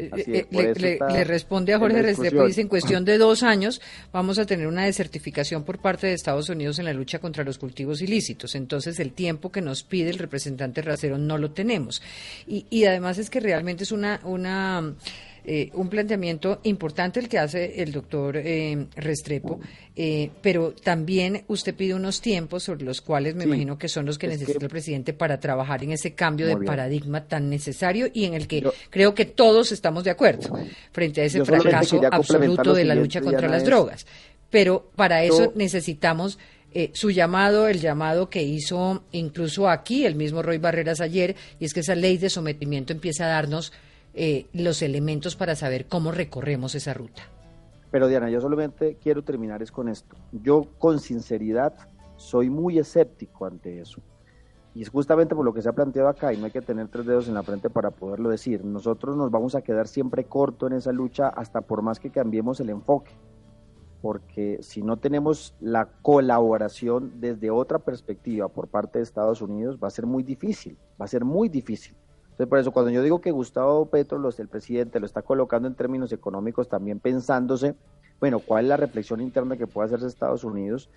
Eh, le, responde a Jorge Restrepo y dice en cuestión de dos años vamos a tener una desertificación por parte de Estados Unidos en la lucha contra los cultivos ilícitos. Entonces el tiempo que nos pide el representante Racero no lo tenemos. Y, y además es que realmente es una, una eh, un planteamiento importante el que hace el doctor eh, Restrepo, eh, pero también usted pide unos tiempos sobre los cuales me imagino que son los que necesita el presidente para trabajar en ese cambio de paradigma tan necesario y en el que creo que todos estamos de acuerdo frente a ese fracaso absoluto de la lucha contra las drogas. Pero para eso necesitamos su llamado, el llamado que hizo incluso aquí el mismo Roy Barreras ayer, y es que esa ley de sometimiento empieza a darnos eh, los elementos para saber cómo recorremos esa ruta. Pero Diana, yo solamente quiero terminar es con esto. Yo con sinceridad soy muy escéptico ante eso. Y es justamente por lo que se ha planteado acá, y no hay que tener tres dedos en la frente para poderlo decir. Nosotros nos vamos a quedar siempre corto en esa lucha hasta por más que cambiemos el enfoque. Porque si no tenemos la colaboración desde otra perspectiva por parte de Estados Unidos, va a ser muy difícil, va a ser muy difícil. Entonces, por eso, cuando yo digo que Gustavo Petro, el presidente, lo está colocando en términos económicos, también pensándose, bueno, cuál es la reflexión interna que puede hacerse Estados Unidos,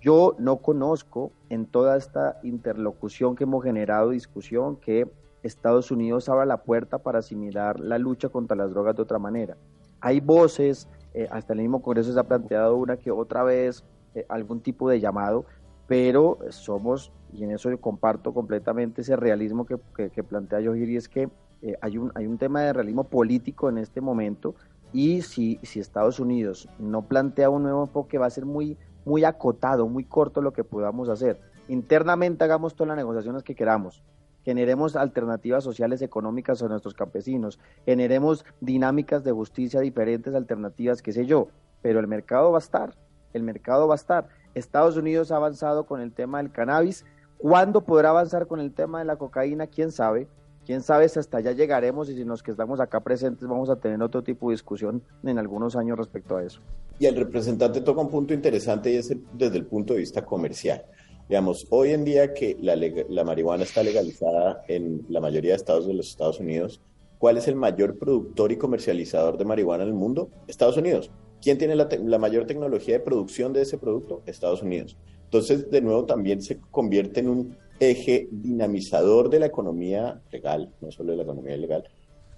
yo no conozco en toda esta interlocución que hemos generado, discusión, que Estados Unidos abra la puerta para asimilar la lucha contra las drogas de otra manera. Hay voces, eh, hasta el mismo Congreso se ha planteado una que otra vez eh, algún tipo de llamado, pero somos y en eso yo comparto completamente ese realismo que, que, plantea Yohir, y es que eh, hay, un, hay un tema de realismo político en este momento, y si, si Estados Unidos no plantea un nuevo enfoque, va a ser muy, muy acotado, muy corto lo que podamos hacer. Internamente hagamos todas las negociaciones que queramos, generemos alternativas sociales económicas a nuestros campesinos, generemos dinámicas de justicia diferentes, alternativas, qué sé yo, pero el mercado va a estar, el mercado va a estar. Estados Unidos ha avanzado con el tema del cannabis, ¿Cuándo podrá avanzar con el tema de la cocaína? ¿Quién sabe? quién sabe si hasta allá llegaremos y si los que estamos acá presentes vamos a tener otro tipo de discusión en algunos años respecto a eso. Y el representante toca un punto interesante y es desde el punto de vista comercial. Digamos, hoy en día que la, la marihuana está legalizada en la mayoría de estados de los Estados Unidos, ¿cuál es el mayor productor y comercializador de marihuana en el mundo? Estados Unidos. ¿Quién tiene la, la mayor tecnología de producción de ese producto? Estados Unidos. Entonces, de nuevo, también se convierte en un eje dinamizador de la economía legal, no solo de la economía ilegal,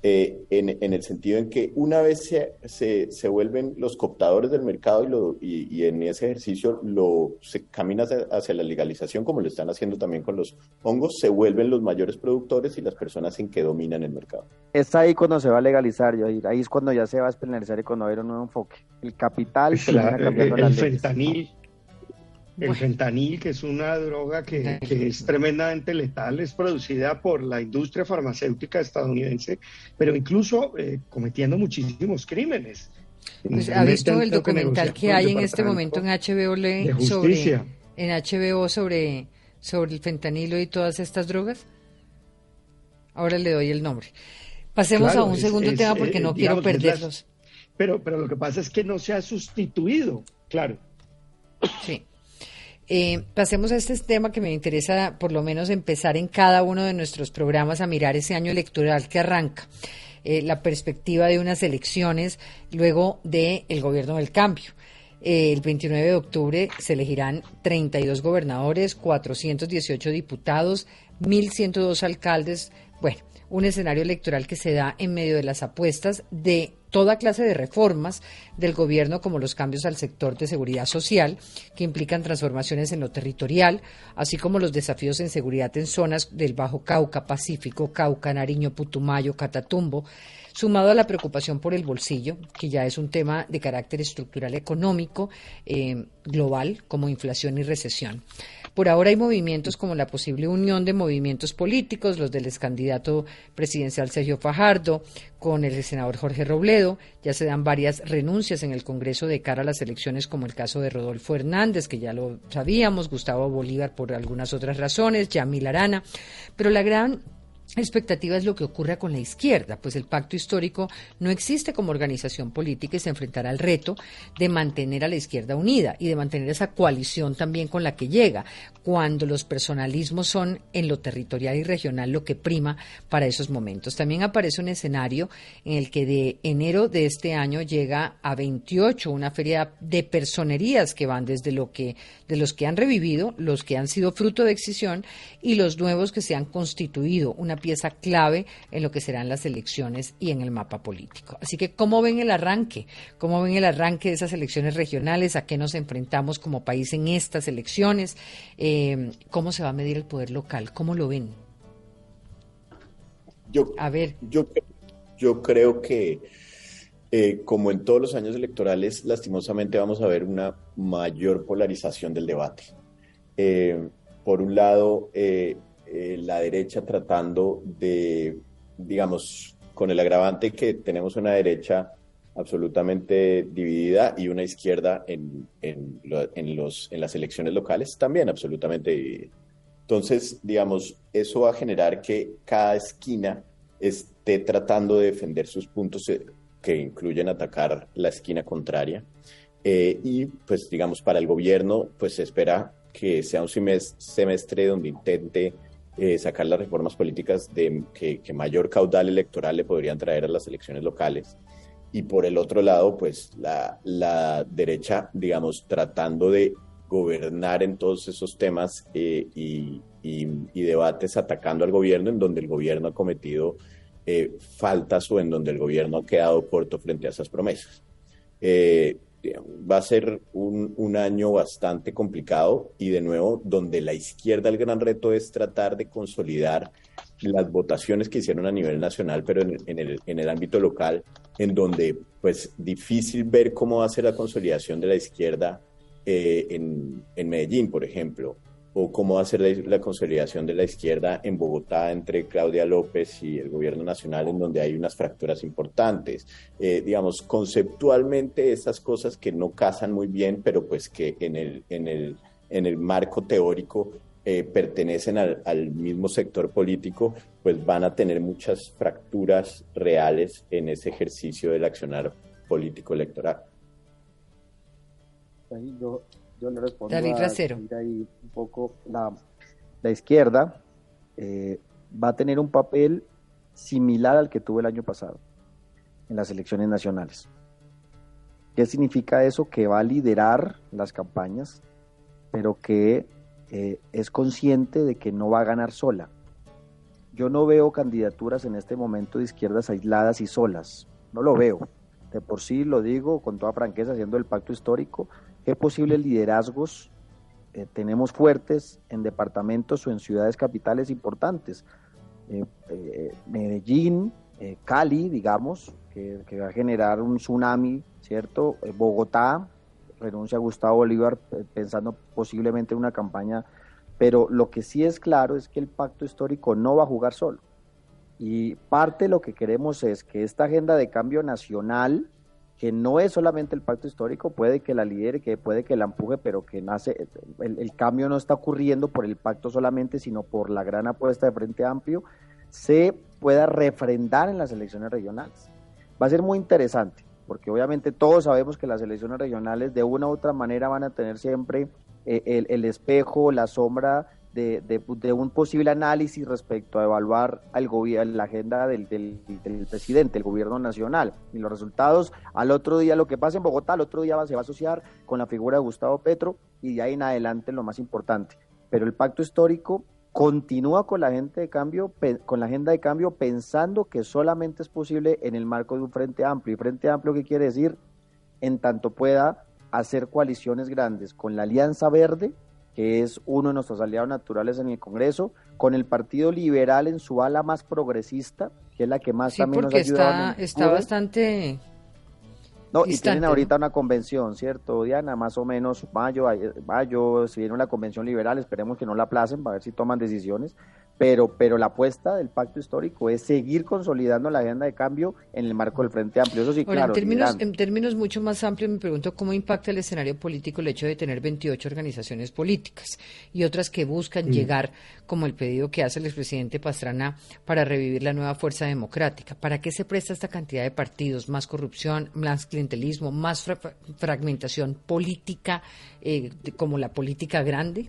eh, en, el sentido en que una vez se, se, vuelven los cooptadores del mercado y, lo, y, en ese ejercicio lo, se camina hacia, la legalización, como lo están haciendo también con los hongos, se vuelven los mayores productores y las personas en que dominan el mercado. Es ahí cuando se va a legalizar, ahí es cuando ya se va a despenalizar y cuando va a haber un nuevo enfoque. El capital, se el, el fentanil el fentanil, que es una droga que, es tremendamente letal, es producida por la industria farmacéutica estadounidense, pero incluso eh, cometiendo muchísimos crímenes. Pues, ¿Ha visto el documental que hay en este momento en HBO sobre, en HBO sobre, sobre el fentanilo y todas estas drogas? Ahora le doy el nombre. Pasemos a un segundo tema porque no eh, quiero perderlos. pero, pero lo que pasa es que no se ha sustituido, claro. Sí. Eh, pasemos a este tema que me interesa por lo menos empezar en cada uno de nuestros programas a mirar ese año electoral que arranca. Eh, la perspectiva de unas elecciones luego del el gobierno del cambio. Eh, el 29 de octubre se elegirán 32 gobernadores, 418 diputados, 1.102 alcaldes. Bueno, un escenario electoral que se da en medio de las apuestas de toda clase de reformas del gobierno, como los cambios al sector de seguridad social, que implican transformaciones en lo territorial, así como los desafíos en seguridad en zonas del Bajo Cauca, Pacífico, Cauca, Nariño, Putumayo, Catatumbo, sumado a la preocupación por el bolsillo, que ya es un tema de carácter estructural económico eh, global, como inflación y recesión. Por ahora hay movimientos como la posible unión de movimientos políticos, los del ex candidato presidencial Sergio Fajardo, con el senador Jorge Robledo. Ya se dan varias renuncias en el Congreso de cara a las elecciones, como el caso de Rodolfo Hernández, que ya lo sabíamos, Gustavo Bolívar por algunas otras razones, Yamil Arana. Pero la gran expectativa es lo que ocurra con la izquierda, pues el pacto histórico no existe como organización política y se enfrentará al reto de mantener a la izquierda unida y de mantener esa coalición también con la que llega, cuando los personalismos son en lo territorial y regional lo que prima para esos momentos. También aparece un escenario en el que de enero de este año llega a 28 una feria de personerías que van desde lo que de los que han revivido, los que han sido fruto de excisión y los nuevos que se han constituido, una pieza clave en lo que serán las elecciones y en el mapa político. Así que, ¿cómo ven el arranque? ¿Cómo ven el arranque de esas elecciones regionales? ¿A qué nos enfrentamos como país en estas elecciones? Eh, ¿Cómo se va a medir el poder local? ¿Cómo lo ven? Yo, a ver. Yo, yo creo que, eh, como en todos los años electorales, lastimosamente vamos a ver una mayor polarización del debate. Eh, por un lado, eh, la derecha tratando de, digamos, con el agravante que tenemos una derecha absolutamente dividida y una izquierda en, en, los, en las elecciones locales también absolutamente dividida. Entonces, digamos, eso va a generar que cada esquina esté tratando de defender sus puntos eh, que incluyen atacar la esquina contraria. Eh, y pues, digamos, para el gobierno, pues se espera que sea un semestre donde intente eh, sacar las reformas políticas de, que, mayor caudal electoral le podrían traer a las elecciones locales. Y por el otro lado, pues la, derecha, digamos, tratando de gobernar en todos esos temas eh, y, debates atacando al gobierno, en donde el gobierno ha cometido eh, faltas o en donde el gobierno ha quedado corto frente a esas promesas. Va a ser un, un, año bastante complicado y de nuevo donde la izquierda el gran reto es tratar de consolidar las votaciones que hicieron a nivel nacional, pero en, en, el, en el ámbito local, en donde pues difícil ver cómo va a ser la consolidación de la izquierda eh, en, en Medellín, por ejemplo, o cómo va a ser la, consolidación de la izquierda en Bogotá entre Claudia López y el gobierno nacional, en donde hay unas fracturas importantes. Eh, digamos, conceptualmente esas cosas que no casan muy bien, pero pues que en el, en el, en el marco teórico eh, pertenecen al, mismo sector político, pues van a tener muchas fracturas reales en ese ejercicio del accionar político electoral. Yo le respondo David ahí un poco la, la izquierda eh, va a tener un papel similar al que tuvo el año pasado en las elecciones nacionales. ¿Qué significa eso? Que va a liderar las campañas, pero que eh, es consciente de que no va a ganar sola. Yo no veo candidaturas en este momento de izquierdas aisladas y solas. No lo veo. De por sí lo digo con toda franqueza, haciendo el pacto histórico, ¿Qué posibles liderazgos eh, tenemos fuertes en departamentos o en ciudades capitales importantes? Eh, eh, Medellín, Cali, digamos, que, va a generar un tsunami, ¿cierto? Bogotá, renuncia a Gustavo Bolívar pensando posiblemente en una campaña, pero lo que sí es claro es que el pacto histórico no va a jugar solo. Y parte de lo que queremos es que esta agenda de cambio nacional, que no es solamente el pacto histórico, puede que la lidere, que puede que la empuje, pero que nace, el, cambio no está ocurriendo por el pacto solamente, sino por la gran apuesta de Frente Amplio, se pueda refrendar en las elecciones regionales. Va a ser muy interesante, porque obviamente todos sabemos que las elecciones regionales de una u otra manera van a tener siempre eh, el, el espejo, la sombra de, un posible análisis respecto a evaluar al gobierno, la agenda del, presidente, el gobierno nacional. Y los resultados, al otro día, lo que pasa en Bogotá, al otro día se va a asociar con la figura de Gustavo Petro y de ahí en adelante lo más importante. Pero el pacto histórico continúa con la, gente de cambio, con la agenda de cambio pensando que solamente es posible en el marco de un frente amplio. ¿Y frente amplio qué quiere decir? En tanto pueda hacer coaliciones grandes con la Alianza Verde, que es uno de nuestros aliados naturales en el Congreso, con el Partido Liberal en su ala más progresista, que es la que más también nos ha ayudado. Está, está bastante No, y tienen ahorita una convención, ¿cierto, Diana? Más o menos mayo, mayo, si viene una convención liberal, esperemos que no la aplacen para ver si toman decisiones, pero, pero la apuesta del pacto histórico es seguir consolidando la agenda de cambio en el marco del Frente Amplio. Eso sí, claro. En términos, en términos mucho más amplios, me pregunto cómo impacta el escenario político el hecho de tener 28 organizaciones políticas y otras que buscan mm. llegar, como el pedido que hace el expresidente Pastrana para revivir la nueva fuerza democrática. ¿Para qué se presta esta cantidad de partidos? ¿Más corrupción, más clientelismo, más fragmentación política, eh, como la política grande?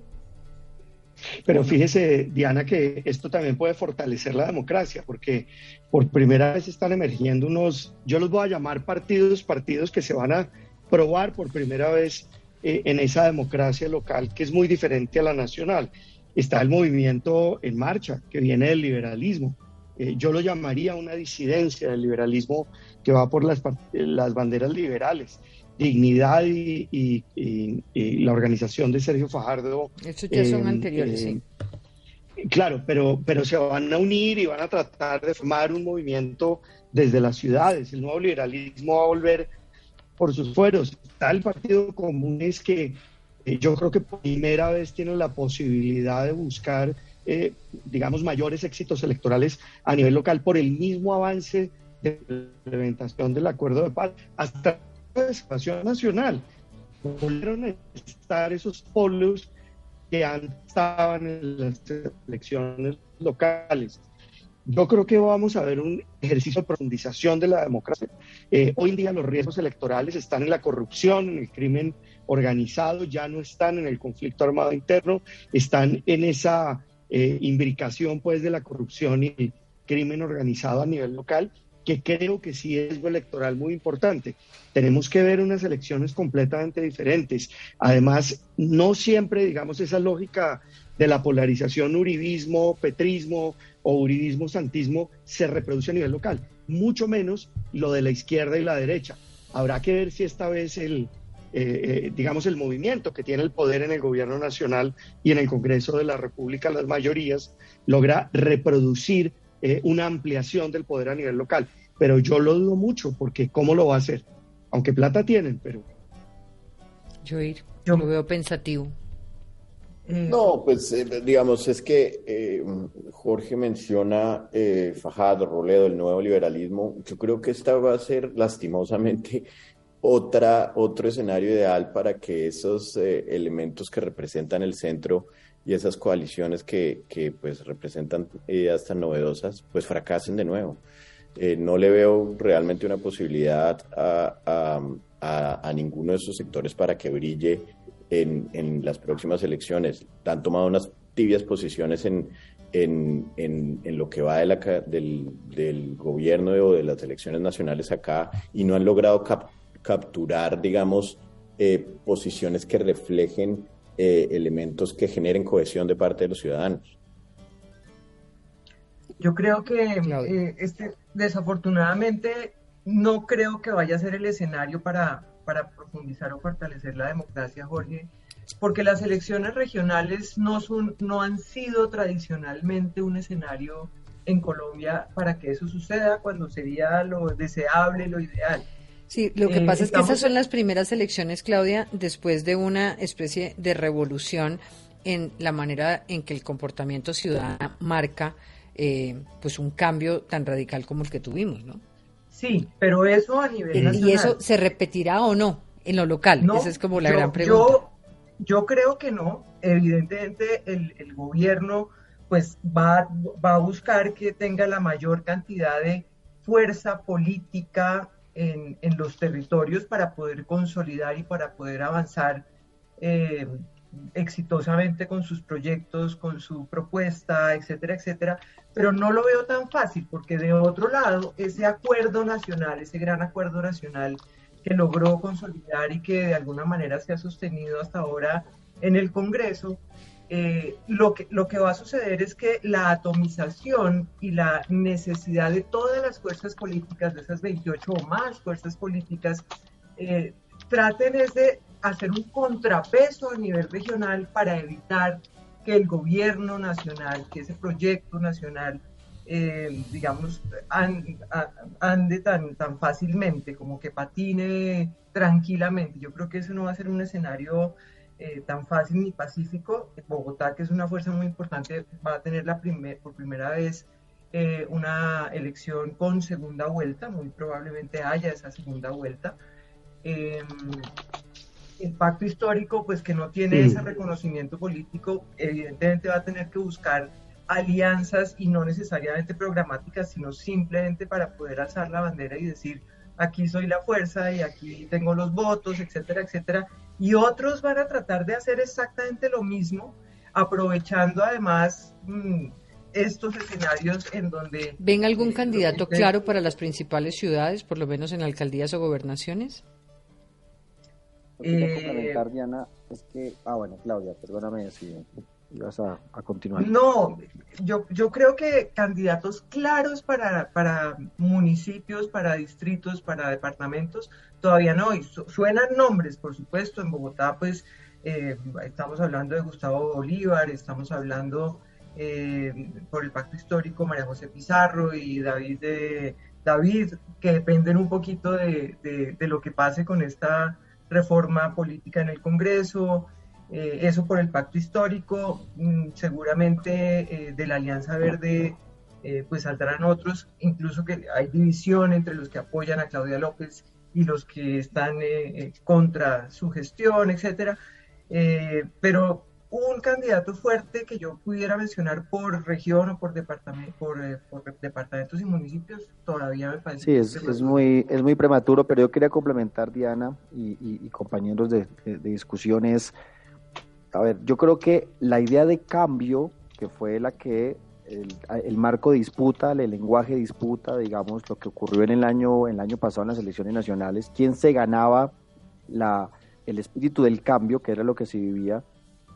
Pero fíjese, Diana, que esto también puede fortalecer la democracia, porque por primera vez están emergiendo unos, yo los voy a llamar partidos, partidos que se van a probar por primera vez eh, en esa democracia local, que es muy diferente a la nacional. Está el movimiento en marcha, que viene del liberalismo. Eh, yo lo llamaría una disidencia del liberalismo que va por las, las banderas liberales dignidad y, la organización de Sergio Fajardo. Estos ya son anteriores, sí. Claro, pero, pero se van a unir y van a tratar de formar un movimiento desde las ciudades. El nuevo liberalismo va a volver por sus fueros. Está el Partido Común es que eh, yo creo que por primera vez tiene la posibilidad de buscar, eh, digamos, mayores éxitos electorales a nivel local por el mismo avance de la implementación del acuerdo de paz. Hasta de situación nacional. Volvieron a estar esos polos que antes estaban en las elecciones locales. Yo creo que vamos a ver un ejercicio de profundización de la democracia. Eh, hoy en día los riesgos electorales están en la corrupción, en el crimen organizado, ya no están en el conflicto armado interno, están en esa eh, imbricación pues de la corrupción y crimen organizado a nivel local que creo que sí es electoral muy importante. Tenemos que ver unas elecciones completamente diferentes. Además, no siempre, digamos, esa lógica de la polarización uribismo, petrismo o uribismo-santismo se reproduce a nivel local, mucho menos lo de la izquierda y la derecha. Habrá que ver si esta vez el, eh, eh, digamos, el movimiento que tiene el poder en el gobierno nacional y en el Congreso de la República, las mayorías, logra reproducir eh, una ampliación del poder a nivel local pero yo lo dudo mucho porque ¿cómo lo va a hacer? Aunque plata tienen, pero... Yo, ir, yo lo veo pensativo. Mm. No, pues eh, digamos, es que eh, Jorge menciona eh, Fajardo, Roledo, el nuevo liberalismo. Yo creo que esta va a ser lastimosamente otra, otro escenario ideal para que esos elementos que representan el centro y esas coaliciones que, que pues representan ideas tan novedosas, pues fracasen de nuevo. Eh, no le veo realmente una posibilidad a, ninguno de esos sectores para que brille en, las próximas elecciones. Han tomado unas tibias posiciones en, lo que va del, gobierno o de las elecciones nacionales acá y no han logrado capturar, digamos, eh, posiciones que reflejen eh, elementos que generen cohesión de parte de los ciudadanos. Yo creo que eh, este, desafortunadamente no creo que vaya a ser el escenario para, para profundizar o fortalecer la democracia, Jorge, porque las elecciones regionales no, son, no han sido tradicionalmente un escenario en Colombia para que eso suceda cuando sería lo deseable, lo ideal. Sí, lo que eh, pasa es que esas son las primeras elecciones, Claudia, después de una especie de revolución en la manera en que el comportamiento ciudadano marca eh, pues un cambio tan radical como el que tuvimos, ¿no? Sí, pero eso a nivel nacional. ¿Y eso se repetirá o no en lo local? Esa es como la gran pregunta. Yo, yo creo que no. Evidentemente el, gobierno pues va, va, a buscar que tenga la mayor cantidad de fuerza política en, en los territorios para poder consolidar y para poder avanzar eh, exitosamente con sus proyectos, con su propuesta, etcétera, etcétera, pero no lo veo tan fácil porque de otro lado, ese acuerdo nacional, ese gran acuerdo nacional que logró consolidar y que de alguna manera se ha sostenido hasta ahora en el Congreso, eh, lo, que, lo que va a suceder es que la atomización y la necesidad de todas las fuerzas políticas, de esas 28 o más fuerzas políticas, eh, traten es de hacer un contrapeso a nivel regional para evitar que el gobierno nacional, que ese proyecto nacional eh, digamos, ande tan, tan fácilmente, como que patine tranquilamente. Yo creo que eso no va a ser un escenario eh, tan fácil ni pacífico. Bogotá, que es una fuerza muy importante, va a tener la primer, por primera vez eh, una elección con segunda vuelta, muy probablemente haya esa segunda vuelta. Em, el pacto histórico, pues que no tiene ese reconocimiento político, evidentemente va a tener que buscar alianzas y no necesariamente programáticas, sino simplemente para poder alzar la bandera y decir, aquí soy la fuerza y aquí tengo los votos, etcétera, etcétera. Y otros van a tratar de hacer exactamente lo mismo, aprovechando además mm, estos escenarios en donde... ¿Ven algún eh, candidato claro para las principales ciudades, por lo menos en alcaldías o gobernaciones? Eh, Diana, es que... Ah, bueno, Claudia, perdóname si ibas a, continuar. No, yo, yo creo que candidatos claros para, para municipios, para distritos, para departamentos, todavía no. Y suenan nombres, por supuesto. En Bogotá, pues, eh, estamos hablando de Gustavo Bolívar, estamos hablando eh, por el pacto histórico María José Pizarro y David de, David, que dependen un poquito de, de lo que pase con esta reforma política en el Congreso. Eh, eso por el pacto histórico, mm, seguramente eh, de la Alianza Verde eh, pues saldrán otros, incluso que hay división entre los que apoyan a Claudia López y los que están contra su gestión, etcétera. pero un candidato fuerte que yo pudiera mencionar por región o por, departamento, por, departamentos y municipios, todavía me parece. Sí, es, es, muy, es muy prematuro, pero yo quería complementar, Diana y, compañeros de, de, de discusiones a ver, yo creo que la idea de cambio, que fue la que el, marco de disputa, el lenguaje de disputa, digamos, lo que ocurrió en el año, en el año pasado en las elecciones nacionales, quién se ganaba la, el espíritu del cambio, que era lo que se vivía,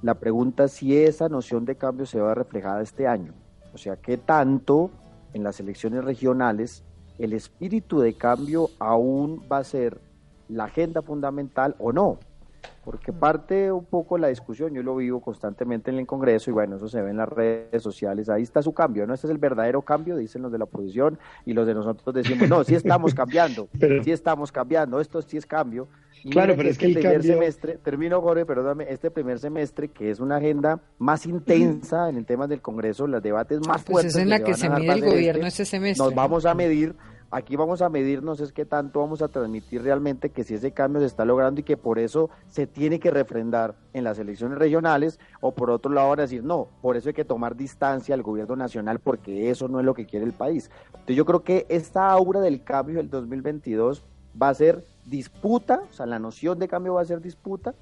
la pregunta es si esa noción de cambio se va a reflejada este año. O sea, qué tanto en las elecciones regionales el espíritu de cambio aún va a ser la agenda fundamental o no porque parte un poco la discusión, yo lo vivo constantemente en el Congreso y bueno, eso se ve en las redes sociales, ahí está su cambio, ¿no? Este es el verdadero cambio, dicen los de la oposición y los de nosotros decimos, no, sí estamos cambiando, sí estamos cambiando, esto sí es cambio. Claro, pero es que el primer semestre, termino Jorge, perdóname, este primer semestre que es una agenda más intensa en el tema del Congreso, los debates más pues fuertes. es en la que, se mide el gobierno este semestre. Nos vamos a medir Aquí vamos a medirnos es qué tanto vamos a transmitir realmente que si ese cambio se está logrando y que por eso se tiene que refrendar en las elecciones regionales o por otro lado van a decir no, por eso hay que tomar distancia al gobierno nacional porque eso no es lo que quiere el país. Entonces yo creo que esta aura del cambio del 2022 va a ser disputa, o sea, la noción de cambio va a ser disputa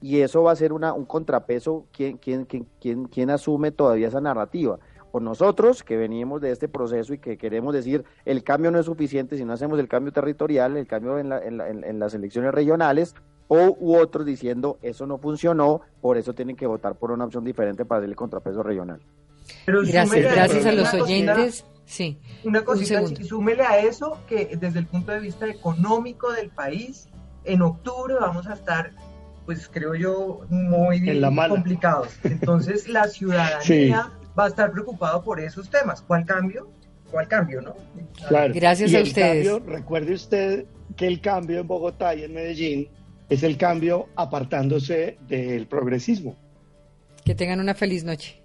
y eso va a ser una, un contrapeso, ¿quién, quién, quién, quién asume todavía esa narrativa? o nosotros que venimos de este proceso y que queremos decir el cambio no es suficiente si no hacemos el cambio territorial, el cambio en, en, las elecciones regionales, o u otros diciendo eso no funcionó, por eso tienen que votar por una opción diferente para el contrapeso regional. gracias, gracias a los oyentes. Sí. Una cosita, y súmele a eso que desde el punto de vista económico del país, en octubre vamos a estar pues creo yo muy complicados. Entonces la ciudadanía va a estar preocupado por esos temas. ¿Cuál cambio? ¿Cuál cambio, no? Claro. Gracias a ustedes. recuerde usted que el cambio en Bogotá y en Medellín es el cambio apartándose del progresismo. Que tengan una feliz noche.